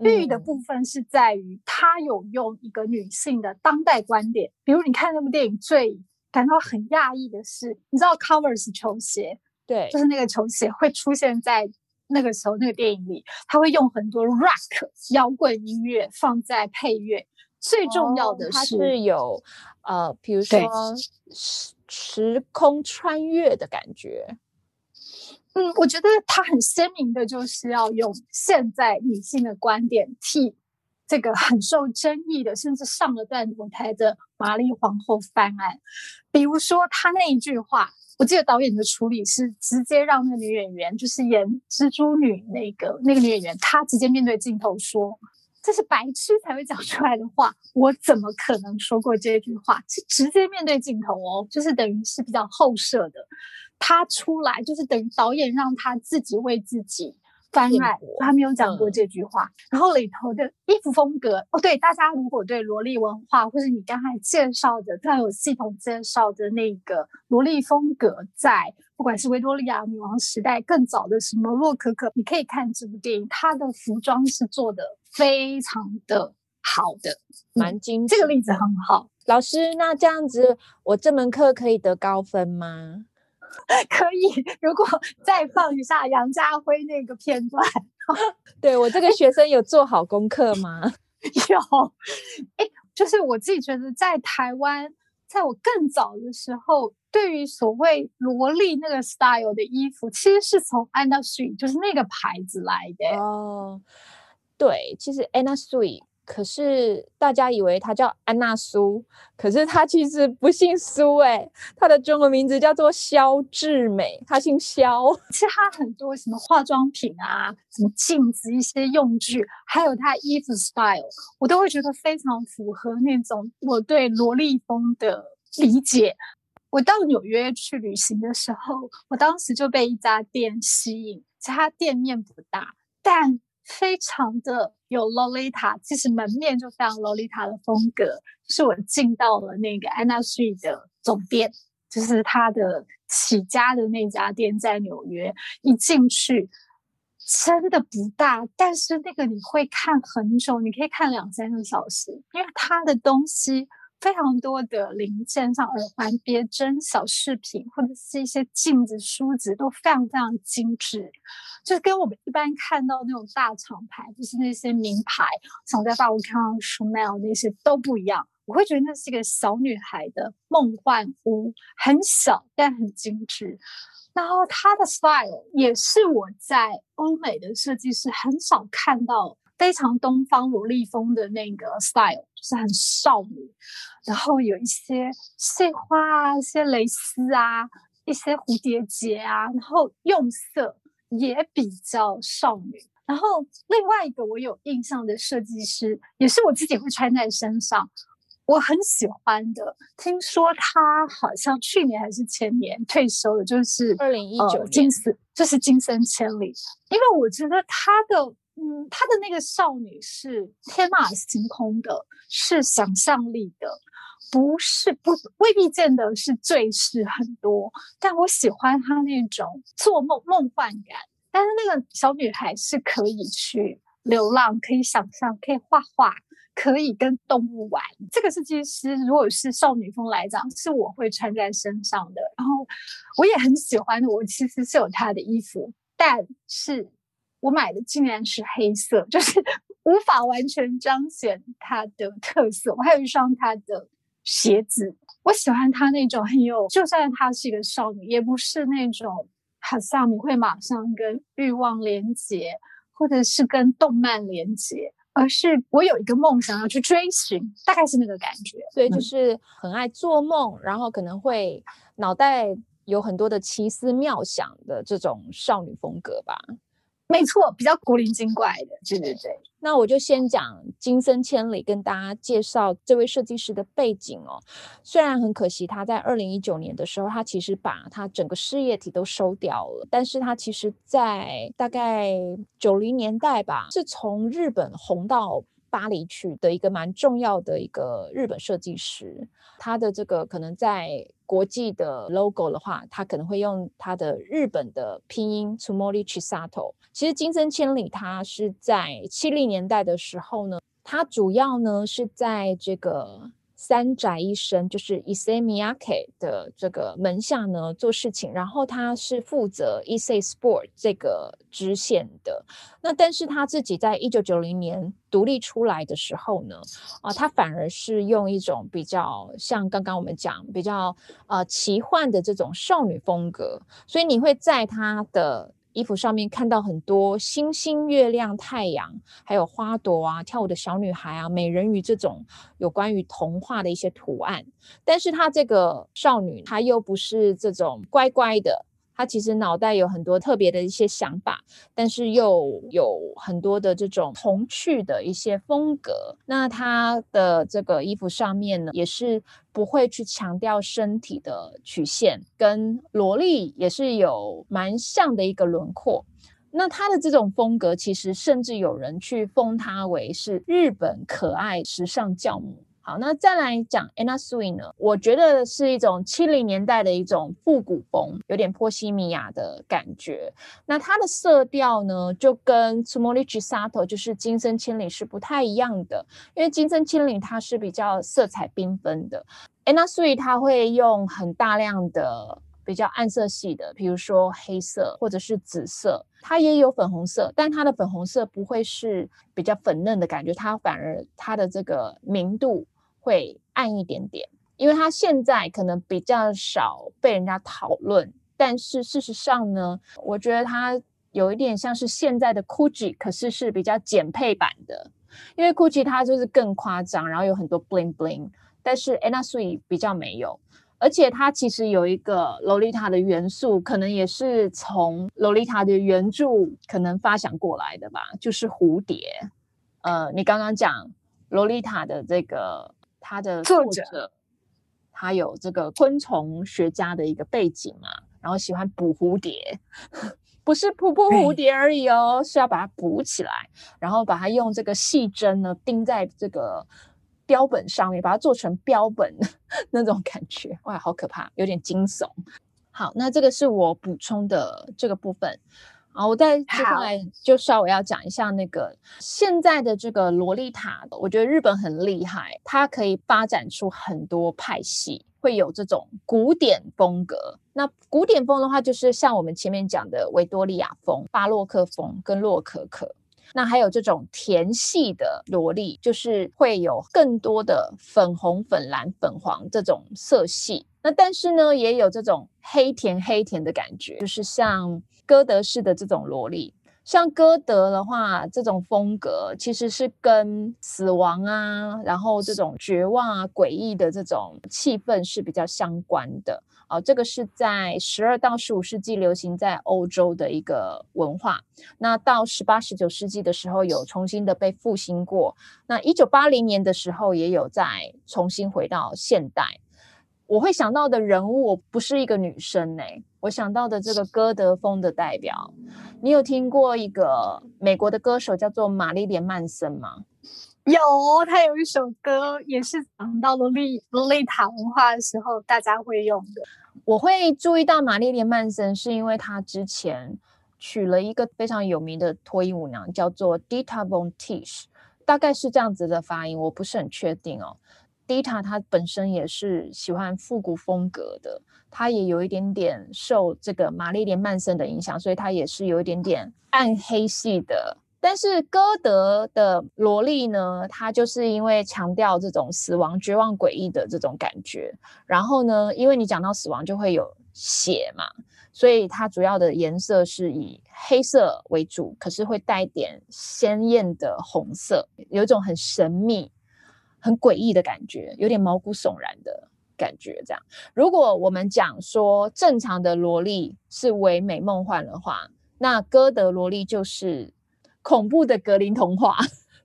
[SPEAKER 2] 绿的部分是在于，他有用一个女性的当代观点，比如你看那部电影，最感到很讶异的是，你知道 Converse 球鞋，
[SPEAKER 1] 对，
[SPEAKER 2] 就是那个球鞋会出现在那个时候那个电影里，他会用很多 rock 摇滚音乐放在配乐，最重要的
[SPEAKER 1] 是是有呃，比如说时时空穿越的感觉。
[SPEAKER 2] 嗯，我觉得他很鲜明的，就是要用现在女性的观点替这个很受争议的，甚至上了断头台的玛丽皇后翻案。比如说他那一句话，我记得导演的处理是直接让那个女演员，就是演蜘蛛女那个那个女演员，她直接面对镜头说。这是白痴才会讲出来的话，我怎么可能说过这句话？是直接面对镜头哦，就是等于是比较后设的。他出来就是等于导演让他自己为自己翻案，他没有讲过这句话。然后里头的衣服风格哦，对大家如果对萝莉文化或者你刚才介绍的非常有系统介绍的那个萝莉风格，在不管是维多利亚女王时代更早的什么洛可可，你可以看这部电影，她的服装是做的。非常的好的，
[SPEAKER 1] 蛮精。
[SPEAKER 2] 这个例子很好，
[SPEAKER 1] 老师。那这样子，我这门课可以得高分吗？
[SPEAKER 2] 可以。如果 再放一下杨家辉那个片段，
[SPEAKER 1] 对我这个学生有做好功课吗？
[SPEAKER 2] 有。哎，就是我自己觉得，在台湾，在我更早的时候，对于所谓萝莉那个 style 的衣服，其实是从 Anna Sui 就是那个牌子来的
[SPEAKER 1] 哦。对，其实 Anna Sui，可是大家以为她叫安娜苏，可是她其实不姓苏哎，她的中文名字叫做肖志美，她姓肖。
[SPEAKER 2] 其实她很多什么化妆品啊，什么镜子、一些用具，还有她衣服 style，我都会觉得非常符合那种我对萝莉风的理解。我到纽约去旅行的时候，我当时就被一家店吸引，其他店面不大，但。非常的有 Lolita，其实门面就非常 Lolita 的风格。就是我进到了那个 Anna Sui 的总店，就是他的起家的那家店，在纽约。一进去，真的不大，但是那个你会看很久，你可以看两三个小时，因为他的东西。非常多的零件，像耳环、别针、小饰品，或者是一些镜子、梳子，都非常非常精致，就是跟我们一般看到那种大厂牌，就是那些名牌，像在法国看到 Chanel 那些都不一样。我会觉得那是一个小女孩的梦幻屋，很小但很精致。然后它的 style 也是我在欧美的设计师很少看到。非常东方萝莉风的那个 style，就是很少女，然后有一些碎花啊，一些蕾丝啊，一些蝴蝶结啊，然后用色也比较少女。然后另外一个我有印象的设计师，也是我自己会穿在身上，我很喜欢的。听说他好像去年还是前年退休了，就是
[SPEAKER 1] 二零一九
[SPEAKER 2] 金丝，就是金森千里。因为我觉得他的。嗯，她的那个少女是天马行空的，是想象力的，不是不未必见得是最是很多。但我喜欢她那种做梦梦幻感。但是那个小女孩是可以去流浪，可以想象，可以画画，可以跟动物玩。这个设计师如果是少女风来讲，是我会穿在身上的。然后我也很喜欢，我其实是有她的衣服，但是。我买的竟然是黑色，就是 无法完全彰显它的特色。我还有一双它的鞋子，我喜欢它那种很有，就算她是一个少女，也不是那种好像你会马上跟欲望连接，或者是跟动漫连接，而是我有一个梦想要去追寻，大概是那个感觉。
[SPEAKER 1] 所以，就是很爱做梦，然后可能会脑袋有很多的奇思妙想的这种少女风格吧。
[SPEAKER 2] 没错，比较古灵精怪的，对对对。
[SPEAKER 1] 那我就先讲金森千里，跟大家介绍这位设计师的背景哦。虽然很可惜，他在二零一九年的时候，他其实把他整个事业体都收掉了。但是他其实在大概九零年代吧，是从日本红到。巴黎去的一个蛮重要的一个日本设计师，他的这个可能在国际的 logo 的话，他可能会用他的日本的拼音 t u m o r i Chisato。其实金森千里他是在七零年代的时候呢，他主要呢是在这个。三宅一生就是 i s e m i a k e 的这个门下呢做事情，然后他是负责 Issey Sport 这个支线的。那但是他自己在一九九零年独立出来的时候呢，啊，他反而是用一种比较像刚刚我们讲比较呃奇幻的这种少女风格，所以你会在他的衣服上面看到很多星星、月亮、太阳，还有花朵啊、跳舞的小女孩啊、美人鱼这种有关于童话的一些图案。但是她这个少女，她又不是这种乖乖的。他其实脑袋有很多特别的一些想法，但是又有很多的这种童趣的一些风格。那他的这个衣服上面呢，也是不会去强调身体的曲线，跟萝莉也是有蛮像的一个轮廓。那他的这种风格，其实甚至有人去封他为是日本可爱时尚教母。好，那再来讲 Anna Sui 呢？我觉得是一种七零年代的一种复古风，有点波西米亚的感觉。那它的色调呢，就跟 Tsumori Chisato 就是金森千里是不太一样的，因为金森千里它是比较色彩缤纷的，Anna Sui 它会用很大量的。比较暗色系的，比如说黑色或者是紫色，它也有粉红色，但它的粉红色不会是比较粉嫩的感觉，它反而它的这个明度会暗一点点。因为它现在可能比较少被人家讨论，但是事实上呢，我觉得它有一点像是现在的 Gucci，可是是比较简配版的。因为 Gucci 它就是更夸张，然后有很多 bling bling，但是 Anna Sui 比较没有。而且它其实有一个洛丽塔的元素，可能也是从洛丽塔的原著可能发想过来的吧，就是蝴蝶。呃，你刚刚讲洛丽塔的这个它的作者，他有这个昆虫学家的一个背景嘛，然后喜欢捕蝴蝶，不是捕捕蝴蝶而已哦，是要把它捕起来，然后把它用这个细针呢钉在这个。标本上面把它做成标本 那种感觉，哇，好可怕，有点惊悚。好，那这个是我补充的这个部分。好，我再接下来就稍微要讲一下那个现在的这个洛丽塔。我觉得日本很厉害，它可以发展出很多派系，会有这种古典风格。那古典风的话，就是像我们前面讲的维多利亚风、巴洛克风跟洛可可。那还有这种甜系的萝莉，就是会有更多的粉红、粉蓝、粉黄这种色系。那但是呢，也有这种黑甜黑甜的感觉，就是像歌德式的这种萝莉。像歌德的话，这种风格其实是跟死亡啊，然后这种绝望啊、诡异的这种气氛是比较相关的。啊，这个是在十二到十五世纪流行在欧洲的一个文化。那到十八、十九世纪的时候，有重新的被复兴过。那一九八零年的时候，也有再重新回到现代。我会想到的人物我不是一个女生呢，我想到的这个歌德风的代表，你有听过一个美国的歌手叫做玛丽莲曼森吗？
[SPEAKER 2] 有，他有一首歌也是讲到了丽丽塔文化的时候，大家会用的。
[SPEAKER 1] 我会注意到玛丽莲曼森，是因为她之前娶了一个非常有名的脱衣舞娘，叫做 Dita Von Teese，大概是这样子的发音，我不是很确定哦。Dita 她本身也是喜欢复古风格的，她也有一点点受这个玛丽莲曼森的影响，所以她也是有一点点暗黑系的。但是歌德的萝莉呢，她就是因为强调这种死亡、绝望、诡异的这种感觉。然后呢，因为你讲到死亡就会有血嘛，所以它主要的颜色是以黑色为主，可是会带点鲜艳的红色，有一种很神秘、很诡异的感觉，有点毛骨悚然的感觉。这样，如果我们讲说正常的萝莉是唯美梦幻的话，那歌德萝莉就是。恐怖的格林童话，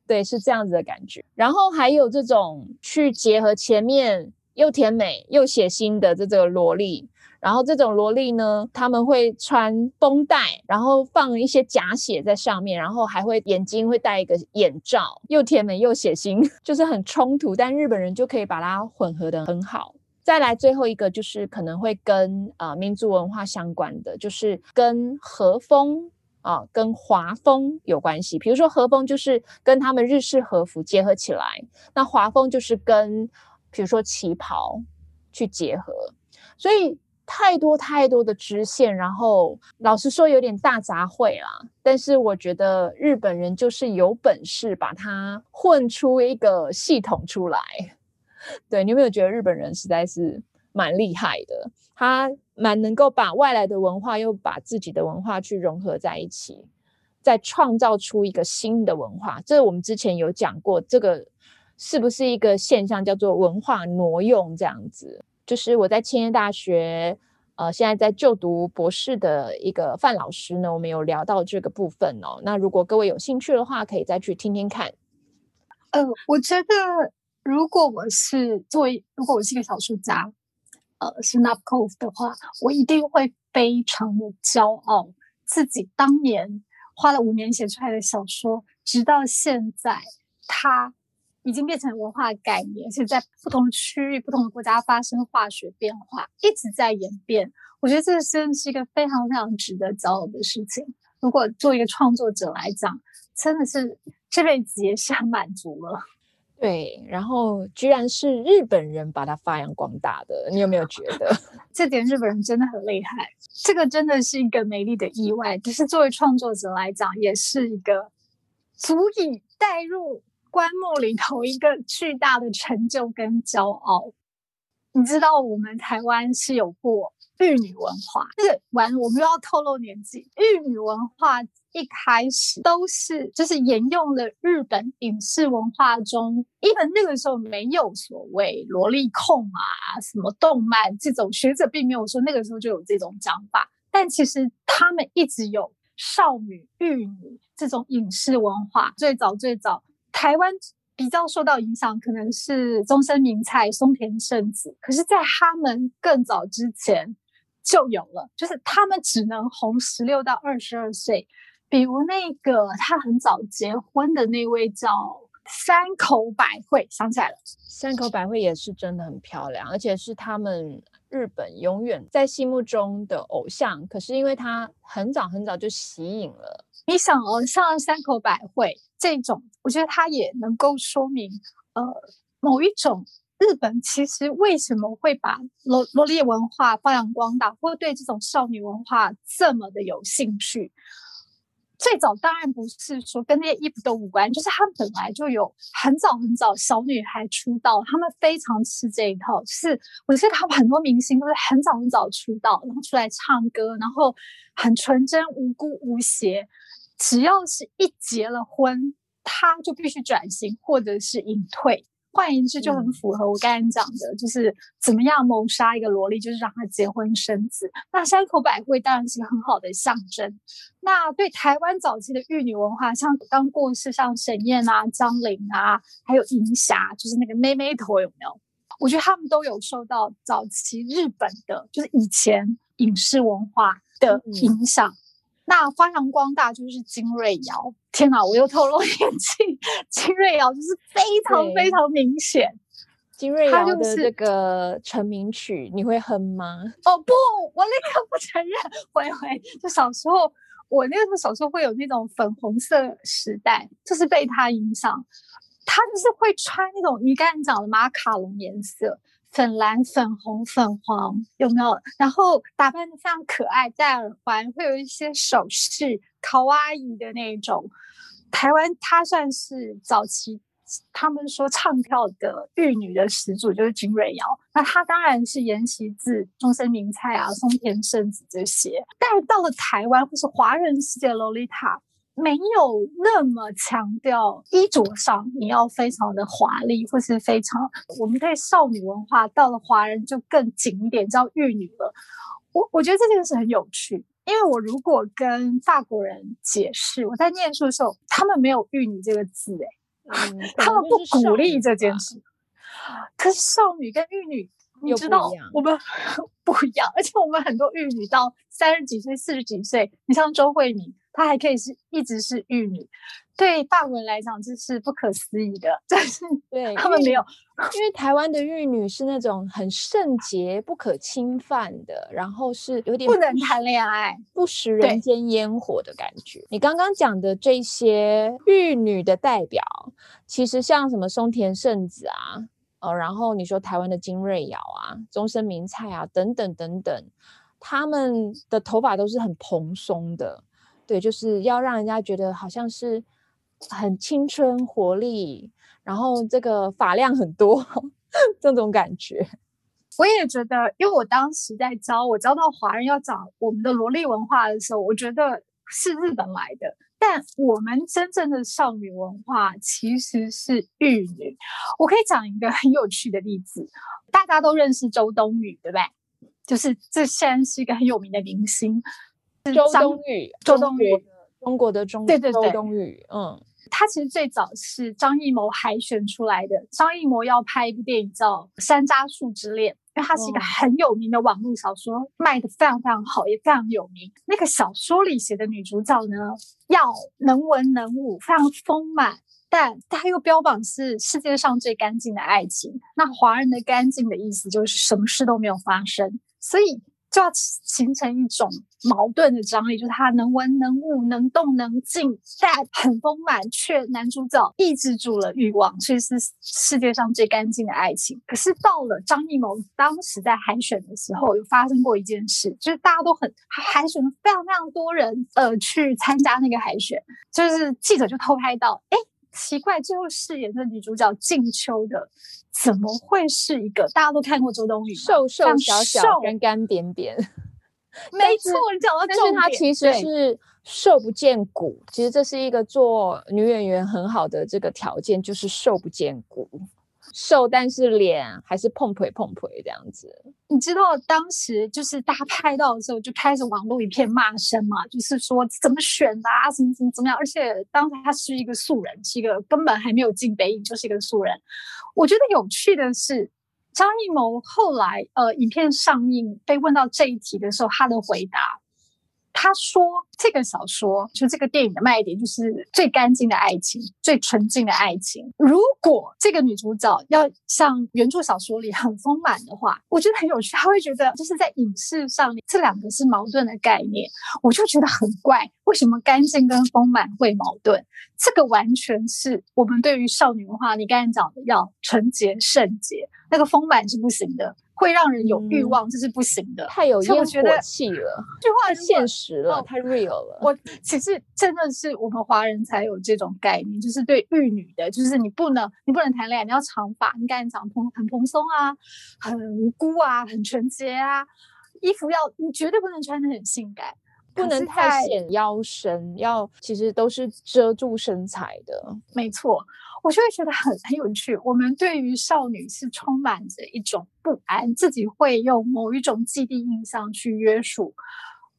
[SPEAKER 1] 对，是这样子的感觉。然后还有这种去结合前面又甜美又血腥的这个萝莉，然后这种萝莉呢，他们会穿绷带，然后放一些假血在上面，然后还会眼睛会戴一个眼罩，又甜美又血腥，就是很冲突。但日本人就可以把它混合的很好。再来最后一个就是可能会跟呃民族文化相关的，就是跟和风。啊，跟华风有关系。比如说和风就是跟他们日式和服结合起来，那华风就是跟比如说旗袍去结合。所以太多太多的支线，然后老实说有点大杂烩啦。但是我觉得日本人就是有本事把它混出一个系统出来。对你有没有觉得日本人实在是蛮厉害的，他蛮能够把外来的文化又把自己的文化去融合在一起，再创造出一个新的文化。这我们之前有讲过，这个是不是一个现象叫做文化挪用这样子？就是我在千叶大学，呃，现在在就读博士的一个范老师呢，我们有聊到这个部分哦。那如果各位有兴趣的话，可以再去听听看。
[SPEAKER 2] 呃，我觉得如果我是作为，如果我是一个小说家。呃，是 Nabokov 的话，我一定会非常的骄傲，自己当年花了五年写出来的小说，直到现在，它已经变成文化概念，而且在不同的区域、不同的国家发生化学变化，一直在演变。我觉得这真的是一个非常非常值得骄傲的事情。如果做一个创作者来讲，真的是这辈子也是很满足了。
[SPEAKER 1] 对，然后居然是日本人把它发扬光大的，你有没有觉得
[SPEAKER 2] 这点日本人真的很厉害？这个真的是一个美丽的意外，只是作为创作者来讲，也是一个足以带入棺木里头一个巨大的成就跟骄傲。你知道我们台湾是有过玉女文化，是完我们又要透露年纪，玉女文化。一开始都是就是沿用了日本影视文化中，因为那个时候没有所谓萝莉控啊，什么动漫这种，学者并没有说那个时候就有这种讲法。但其实他们一直有少女、玉女这种影视文化。最早最早，台湾比较受到影响可能是中森明菜、松田圣子，可是，在他们更早之前就有了，就是他们只能红十六到二十二岁。比如那个他很早结婚的那位叫山口百惠，想起来了。
[SPEAKER 1] 山口百惠也是真的很漂亮，而且是他们日本永远在心目中的偶像。可是因为他很早很早就吸引了，
[SPEAKER 2] 你想哦，像山口百惠这种，我觉得它也能够说明，呃，某一种日本其实为什么会把罗罗列文化发扬光大，或对这种少女文化这么的有兴趣。最早当然不是说跟那些衣服都无关，就是他们本来就有很早很早小女孩出道，他们非常吃这一套。就是我记得他们很多明星都是很早很早出道，然后出来唱歌，然后很纯真无辜无邪。只要是一结了婚，他就必须转型或者是隐退。换言之，就很符合我刚才讲的，就是怎么样谋杀一个萝莉，就是让她结婚生子。那山口百惠当然是个很好的象征。那对台湾早期的玉女文化，像刚过世像沈燕啊、张玲啊，还有银霞，就是那个妹妹头，有没有？我觉得他们都有受到早期日本的，就是以前影视文化的影响。那发扬光大就是金瑞瑶。天哪，我又透露 年纪。金瑞瑶就是非常非常明显。
[SPEAKER 1] 金瑞瑶的这个成名曲，你会哼吗？
[SPEAKER 2] 哦不，我立刻不承认。会会，就小时候，我那个时候小时候会有那种粉红色时代，就是被他影响。他就是会穿那种你刚才讲的马卡龙颜色。粉蓝、粉红、粉黄，有没有？然后打扮的非常可爱，戴耳环，会有一些首饰，卡哇伊的那种。台湾她算是早期，他们说唱跳的玉女的始祖就是金瑞瑶。那她当然是沿袭自中森明菜啊、松田圣子这些。但是到了台湾或是华人世界，洛丽塔。没有那么强调衣着上，你要非常的华丽，或是非常我们对少女文化到了华人就更紧一点，叫玉女了。我我觉得这件事很有趣，因为我如果跟法国人解释，我在念书的时候，他们没有玉女这个字，哎，他们不鼓励这件事。可是少女跟玉女，你知道我们 不一样，而且我们很多玉女到三十几岁、四十几岁，你像周慧敏。她还可以是一直是玉女，对法国人来讲这是不可思议的。但是
[SPEAKER 1] 对
[SPEAKER 2] 他们没有，
[SPEAKER 1] 因为台湾的玉女是那种很圣洁、不可侵犯的，然后是有点
[SPEAKER 2] 不能谈恋爱、
[SPEAKER 1] 不食人间烟火的感觉。你刚刚讲的这些玉女的代表，其实像什么松田圣子啊，呃，然后你说台湾的金瑞瑶啊、中森明菜啊等等等等，他们的头发都是很蓬松的。对，就是要让人家觉得好像是很青春活力，然后这个发量很多 这种感觉。
[SPEAKER 2] 我也觉得，因为我当时在招，我招到华人要讲我们的萝莉文化的时候，我觉得是日本来的。但我们真正的少女文化其实是玉女。我可以讲一个很有趣的例子，大家都认识周冬雨，对不对？就是这现在是一个很有名的明星，
[SPEAKER 1] 周冬雨，
[SPEAKER 2] 周冬雨，
[SPEAKER 1] 中国的中，
[SPEAKER 2] 对对对，
[SPEAKER 1] 周冬雨，嗯。
[SPEAKER 2] 他其实最早是张艺谋海选出来的。张艺谋要拍一部电影叫《山楂树之恋》，因为它是一个很有名的网络小说，卖的非常非常好，也非常有名。那个小说里写的女主角呢，要能文能武，非常丰满，但她又标榜是世界上最干净的爱情。那华人的干净的意思就是什么事都没有发生，所以。就要形成一种矛盾的张力，就是他能文能武能动能静，但很丰满，却男主角抑制住了欲望，所以是世界上最干净的爱情。可是到了张艺谋当时在海选的时候，有发生过一件事，就是大家都很海选了非常非常多人，呃，去参加那个海选，就是记者就偷拍到，哎。奇怪，最后饰演的女主角静秋的，怎么会是一个大家都看过周冬雨，
[SPEAKER 1] 瘦瘦小小、干干扁扁？
[SPEAKER 2] 没错，你讲到重
[SPEAKER 1] 点。但是她其实是瘦不见骨，其实这是一个做女演员很好的这个条件，就是瘦不见骨。瘦，但是脸还是碰腿碰腿这样子。
[SPEAKER 2] 你知道当时就是大家拍到的时候，就开始网络一片骂声嘛，就是说怎么选的啊，怎么怎么怎么样。而且当时他是一个素人，是一个根本还没有进北影，就是一个素人。我觉得有趣的是，张艺谋后来呃，影片上映被问到这一题的时候，他的回答。他说：“这个小说就这个电影的卖点，就是最干净的爱情，最纯净的爱情。如果这个女主角要像原著小说里很丰满的话，我觉得很有趣。她会觉得就是在影视上，这两个是矛盾的概念。我就觉得很怪，为什么干净跟丰满会矛盾？这个完全是我们对于少女文化，你刚才讲的要纯洁圣洁，那个丰满是不行的。”会让人有欲望，这是不行的，
[SPEAKER 1] 太有烟火气了，
[SPEAKER 2] 这句话
[SPEAKER 1] 太现实了，太 real 了。
[SPEAKER 2] 我其实真的是我们华人才有这种概念，就是对玉女的，就是你不能，你不能谈恋爱，你要长发，你赶紧长蓬，很蓬松啊，很无辜啊，很纯洁啊，衣服要你绝对不能穿的很性感，
[SPEAKER 1] 不能太显腰身，要其实都是遮住身材的，
[SPEAKER 2] 没错。我就会觉得很很有趣。我们对于少女是充满着一种不安，自己会用某一种既定印象去约束。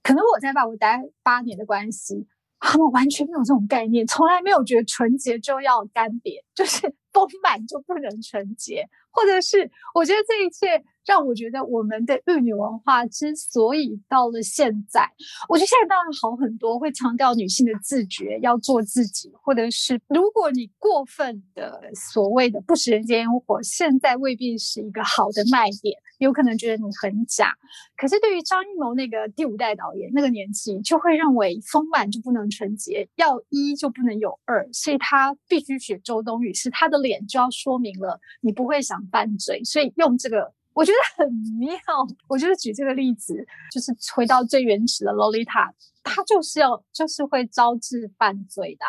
[SPEAKER 2] 可能我在法国待八年的关系，他们完全没有这种概念，从来没有觉得纯洁就要干瘪，就是 丰满就不能纯洁，或者是我觉得这一切。让我觉得我们的玉女文化之所以到了现在，我觉得现在当然好很多，会强调女性的自觉，要做自己，或者是如果你过分的所谓的不食人间烟火，现在未必是一个好的卖点，有可能觉得你很假。可是对于张艺谋那个第五代导演那个年纪，就会认为丰满就不能纯洁，要一就不能有二，所以他必须选周冬雨，是他的脸就要说明了你不会想犯罪，所以用这个。我觉得很妙。我觉得举这个例子，就是回到最原始的洛丽塔，它就是要，就是会招致犯罪的，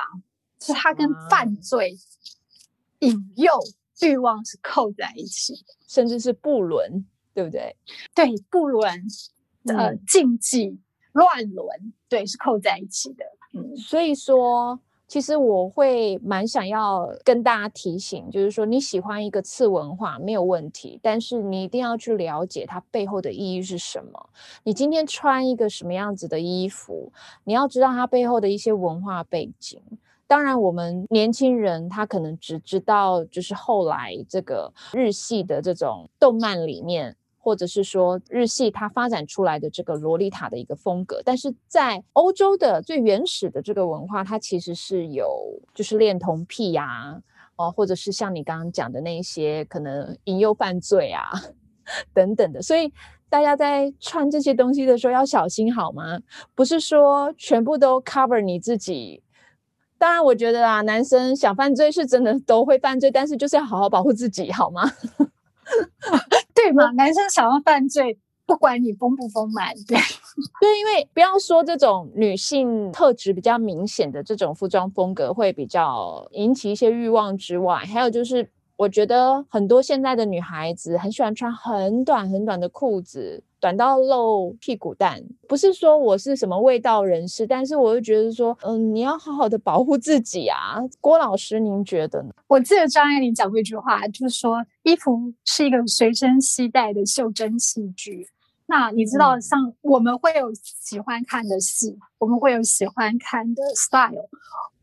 [SPEAKER 2] 是它跟犯罪、引诱、欲望是扣在一起的，
[SPEAKER 1] 甚至是不伦，对不对？
[SPEAKER 2] 对，不伦，呃，禁忌、乱伦，对，是扣在一起的。
[SPEAKER 1] 嗯，所以说。其实我会蛮想要跟大家提醒，就是说你喜欢一个次文化没有问题，但是你一定要去了解它背后的意义是什么。你今天穿一个什么样子的衣服，你要知道它背后的一些文化背景。当然，我们年轻人他可能只知道就是后来这个日系的这种动漫里面。或者是说日系它发展出来的这个洛丽塔的一个风格，但是在欧洲的最原始的这个文化，它其实是有就是恋童癖呀，哦，或者是像你刚刚讲的那些可能引诱犯罪啊 等等的，所以大家在穿这些东西的时候要小心好吗？不是说全部都 cover 你自己。当然，我觉得啊，男生想犯罪是真的都会犯罪，但是就是要好好保护自己好吗？
[SPEAKER 2] 对嘛？男生想要犯罪，不管你丰不丰满，对
[SPEAKER 1] 对，因为不要说这种女性特质比较明显的这种服装风格会比较引起一些欲望之外，还有就是我觉得很多现在的女孩子很喜欢穿很短很短的裤子，短到露屁股蛋。不是说我是什么味道人士，但是我就觉得说，嗯，你要好好的保护自己啊。郭老师，您觉得呢？
[SPEAKER 2] 我记得张爱玲讲过一句话，就是说衣服是一个随身携带的袖珍器具。那你知道，像我们会有喜欢看的戏，我们会有喜欢看的 style。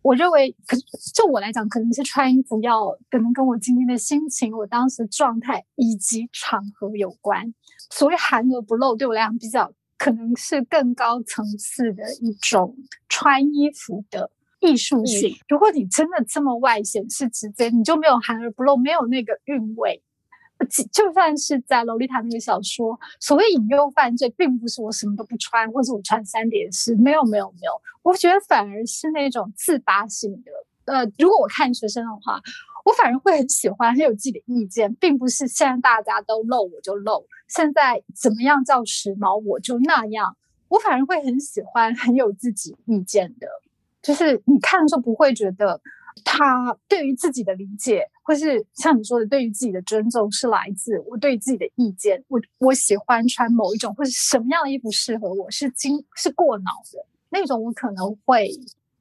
[SPEAKER 2] 我认为，可就我来讲，可能是穿衣服要可能跟我今天的心情、我当时状态以及场合有关。所谓含而不露，对我来讲比较可能是更高层次的一种穿衣服的艺术性。如果你真的这么外显，是直接你就没有含而不露，没有那个韵味。就算是在洛丽塔那个小说，所谓引诱犯罪，并不是我什么都不穿，或者我穿三点式，没有没有没有，我觉得反而是那种自发性的。呃，如果我看学生的话，我反而会很喜欢，很有自己的意见，并不是现在大家都露我就露，现在怎么样叫时髦我就那样，我反而会很喜欢很有自己意见的，就是你看的时候不会觉得。他对于自己的理解，或是像你说的，对于自己的尊重，是来自我对自己的意见。我我喜欢穿某一种，或是什么样的衣服适合我，是经是过脑的那种，我可能会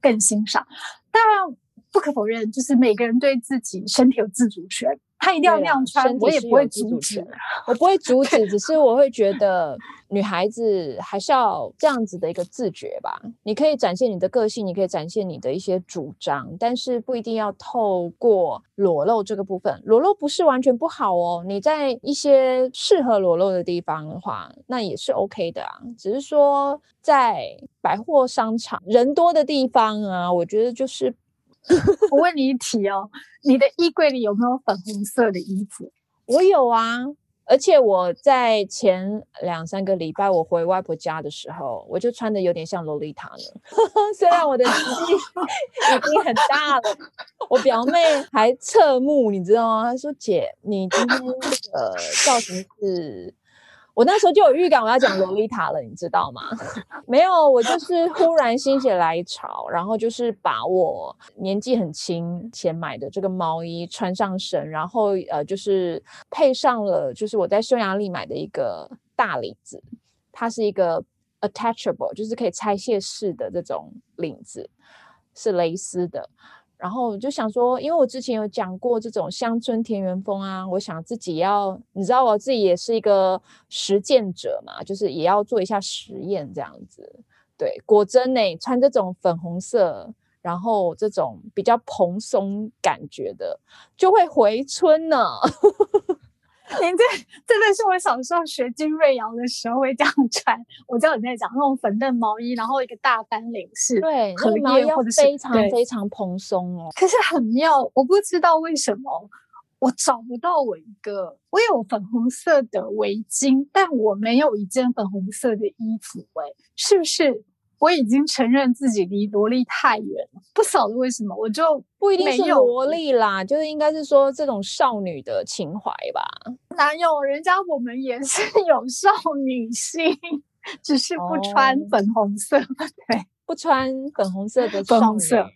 [SPEAKER 2] 更欣赏。当然，不可否认，就是每个人对自己身体有自主权。他一定要那样穿，我也不会阻止。
[SPEAKER 1] 我不会阻止，只是我会觉得女孩子还是要这样子的一个自觉吧。你可以展现你的个性，你可以展现你的一些主张，但是不一定要透过裸露这个部分。裸露不是完全不好哦，你在一些适合裸露的地方的话，那也是 OK 的啊。只是说在百货商场人多的地方啊，我觉得就是。
[SPEAKER 2] 我问你一题哦，你的衣柜里有没有粉红色的衣服？
[SPEAKER 1] 我有啊，而且我在前两三个礼拜我回外婆家的时候，我就穿的有点像洛丽塔呢。虽然我的年纪已经很大了，我表妹还侧目，你知道吗？她说：“姐，你今天的造型是……”我那时候就有预感我要讲洛丽塔了，你知道吗？没有，我就是忽然心血来潮，然后就是把我年纪很轻前买的这个毛衣穿上身，然后呃，就是配上了就是我在匈牙利买的一个大领子，它是一个 attachable，就是可以拆卸式的这种领子，是蕾丝的。然后我就想说，因为我之前有讲过这种乡村田园风啊，我想自己要，你知道我自己也是一个实践者嘛，就是也要做一下实验这样子。对，果真呢，穿这种粉红色，然后这种比较蓬松感觉的，就会回春呢。
[SPEAKER 2] 您这真的是我小时候学金瑞瑶的时候会这样穿。我知道你在讲那种粉嫩毛衣，然后一个大翻领是
[SPEAKER 1] 对，荷叶或者是非常非常蓬松哦。
[SPEAKER 2] 可是很妙，我不知道为什么我找不到我一个，我有粉红色的围巾，但我没有一件粉红色的衣服。哎，是不是？我已经承认自己离萝莉太远了，不晓得为什么，我就
[SPEAKER 1] 不一定是萝莉啦，就是应该是说这种少女的情怀吧。
[SPEAKER 2] 哪有人家我们也是 有少女心，只是不穿粉红色，对，
[SPEAKER 1] 不穿粉红色的
[SPEAKER 2] 粉红色。
[SPEAKER 1] 哦，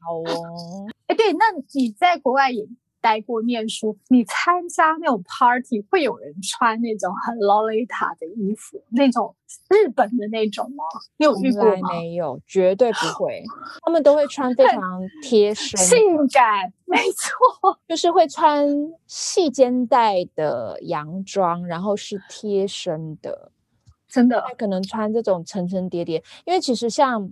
[SPEAKER 1] 好哦。
[SPEAKER 2] 哎，对，那你在国外也？待过念书，你参加那种 party 会有人穿那种很 lolita 的衣服，那种日本的那种吗？你有遇过吗？
[SPEAKER 1] 没有，绝对不会。他们都会穿非常贴身、
[SPEAKER 2] 性感，没错，
[SPEAKER 1] 就是会穿细肩带的洋装，然后是贴身的，
[SPEAKER 2] 真的。
[SPEAKER 1] 可能穿这种层层叠叠，因为其实像。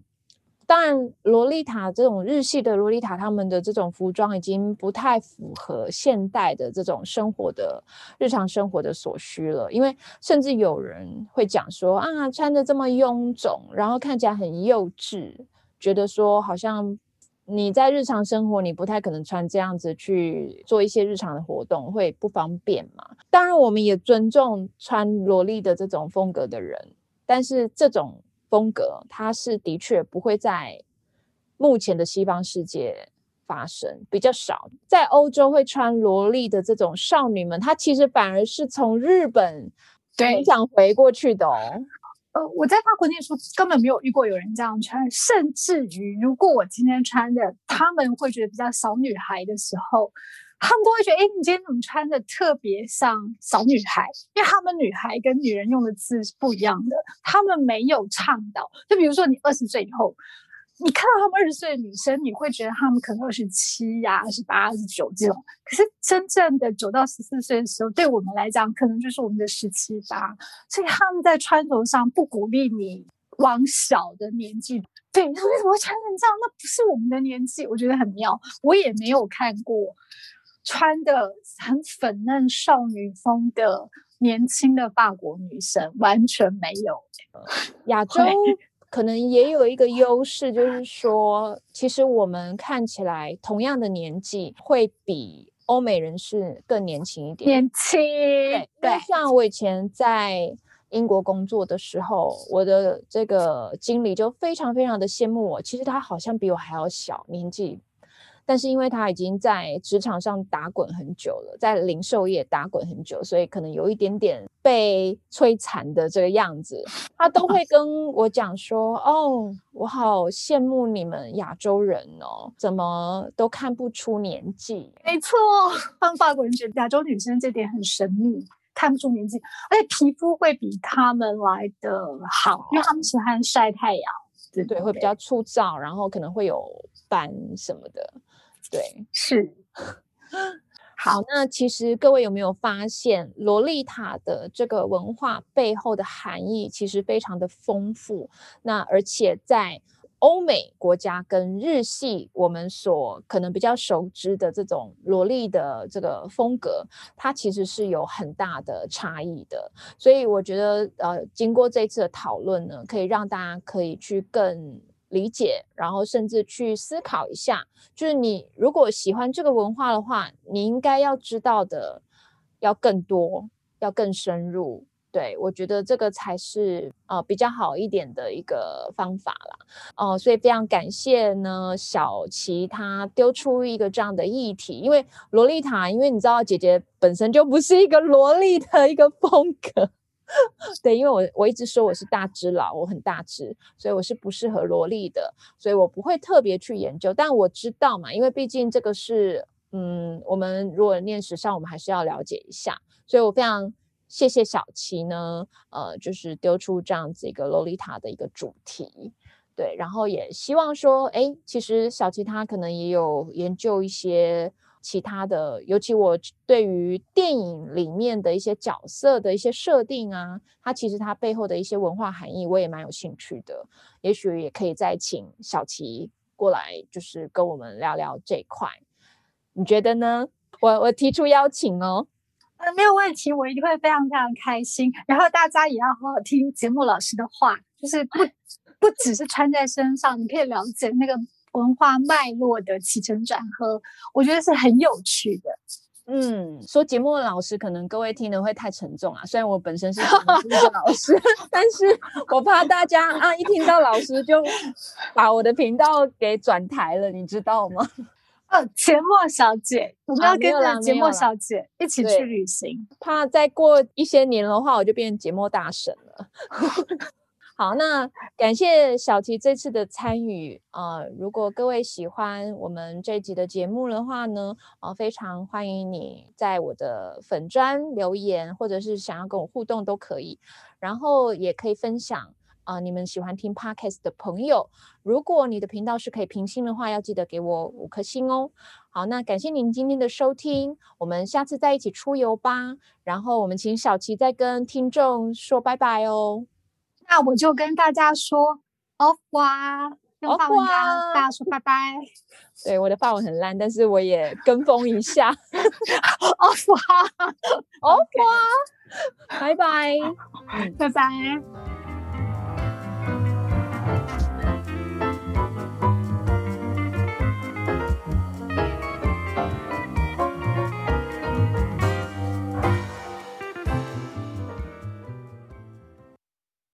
[SPEAKER 1] 当然，洛丽塔这种日系的洛丽塔，他们的这种服装已经不太符合现代的这种生活的日常生活的所需了。因为甚至有人会讲说啊，穿的这么臃肿，然后看起来很幼稚，觉得说好像你在日常生活你不太可能穿这样子去做一些日常的活动，会不方便嘛。当然，我们也尊重穿萝莉的这种风格的人，但是这种。风格，它是的确不会在目前的西方世界发生，比较少。在欧洲会穿萝莉的这种少女们，她其实反而是从日本
[SPEAKER 2] 对
[SPEAKER 1] 想回过去的哦。
[SPEAKER 2] 呃，我在法国念书，根本没有遇过有人这样穿，甚至于如果我今天穿的，他们会觉得比较小女孩的时候。他们都会觉得，哎，你今天怎么穿的特别像小女孩？因为他们女孩跟女人用的字是不一样的，他们没有倡导。就比如说，你二十岁以后，你看到他们二十岁的女生，你会觉得他们可能二十七呀、二十八、二十九这种。可是真正的九到十四岁的时候，对我们来讲，可能就是我们的十七八。所以他们在穿着上不鼓励你往小的年纪。对，他为什么会穿成这样？那不是我们的年纪，我觉得很妙。我也没有看过。穿的很粉嫩少女风的年轻的法国女生完全没有。
[SPEAKER 1] 亚洲可能也有一个优势，就是说，其实我们看起来同样的年纪，会比欧美人士更年轻一点。
[SPEAKER 2] 年轻，
[SPEAKER 1] 对。像我以前在英国工作的时候，我的这个经理就非常非常的羡慕我。其实他好像比我还要小年纪。但是因为他已经在职场上打滚很久了，在零售业打滚很久，所以可能有一点点被摧残的这个样子。他都会跟我讲说：“哦，我好羡慕你们亚洲人哦，怎么都看不出年纪。”
[SPEAKER 2] 没错，让法国人觉得亚洲女生这点很神秘，看不出年纪，而且皮肤会比他们来的好，因为他们喜欢晒太阳，
[SPEAKER 1] 对对，会比较粗糙，然后可能会有斑什么的。对，
[SPEAKER 2] 是
[SPEAKER 1] 好。那其实各位有没有发现，洛丽塔的这个文化背后的含义其实非常的丰富。那而且在欧美国家跟日系，我们所可能比较熟知的这种萝莉的这个风格，它其实是有很大的差异的。所以我觉得，呃，经过这次的讨论呢，可以让大家可以去更。理解，然后甚至去思考一下，就是你如果喜欢这个文化的话，你应该要知道的要更多，要更深入。对我觉得这个才是呃比较好一点的一个方法啦。哦，所以非常感谢呢小琪他丢出一个这样的议题，因为萝莉塔，因为你知道姐姐本身就不是一个萝莉的一个风格。对，因为我我一直说我是大只佬，我很大只，所以我是不适合萝莉的，所以我不会特别去研究。但我知道嘛，因为毕竟这个是，嗯，我们如果念时尚，我们还是要了解一下。所以我非常谢谢小琪呢，呃，就是丢出这样子一个洛丽塔的一个主题，对，然后也希望说，哎，其实小琪他可能也有研究一些。其他的，尤其我对于电影里面的一些角色的一些设定啊，它其实它背后的一些文化含义，我也蛮有兴趣的。也许也可以再请小琪过来，就是跟我们聊聊这一块。你觉得呢？我我提出邀请哦，
[SPEAKER 2] 呃，没有问题，我一定会非常非常开心。然后大家也要好好听节目老师的话，就是不不只是穿在身上，你可以了解那个。文化脉络的起承转合，我觉得是很有趣的。
[SPEAKER 1] 嗯，说节目的老师，可能各位听的会太沉重啊。虽然我本身是节目老师，但是我怕大家啊，一听到老师就把我的频道给转台了，你知道吗？
[SPEAKER 2] 哦，节目小姐，我们要跟着节目小姐一起去旅行。
[SPEAKER 1] 怕再过一些年的话，我就变成节目大神了。好，那感谢小琪这次的参与啊！如果各位喜欢我们这集的节目的话呢，啊，非常欢迎你在我的粉砖留言，或者是想要跟我互动都可以。然后也可以分享啊，你们喜欢听 podcast 的朋友，如果你的频道是可以评星的话，要记得给我五颗星哦。好，那感谢您今天的收听，我们下次再一起出游吧。然后我们请小琪再跟听众说拜拜哦。
[SPEAKER 2] 那我就跟大家说，off 哇，用法文跟大家说拜拜。
[SPEAKER 1] 对，我的法文很烂，但是我也跟风一下。
[SPEAKER 2] off 哇
[SPEAKER 1] ，off 哇，拜拜，
[SPEAKER 2] 拜拜。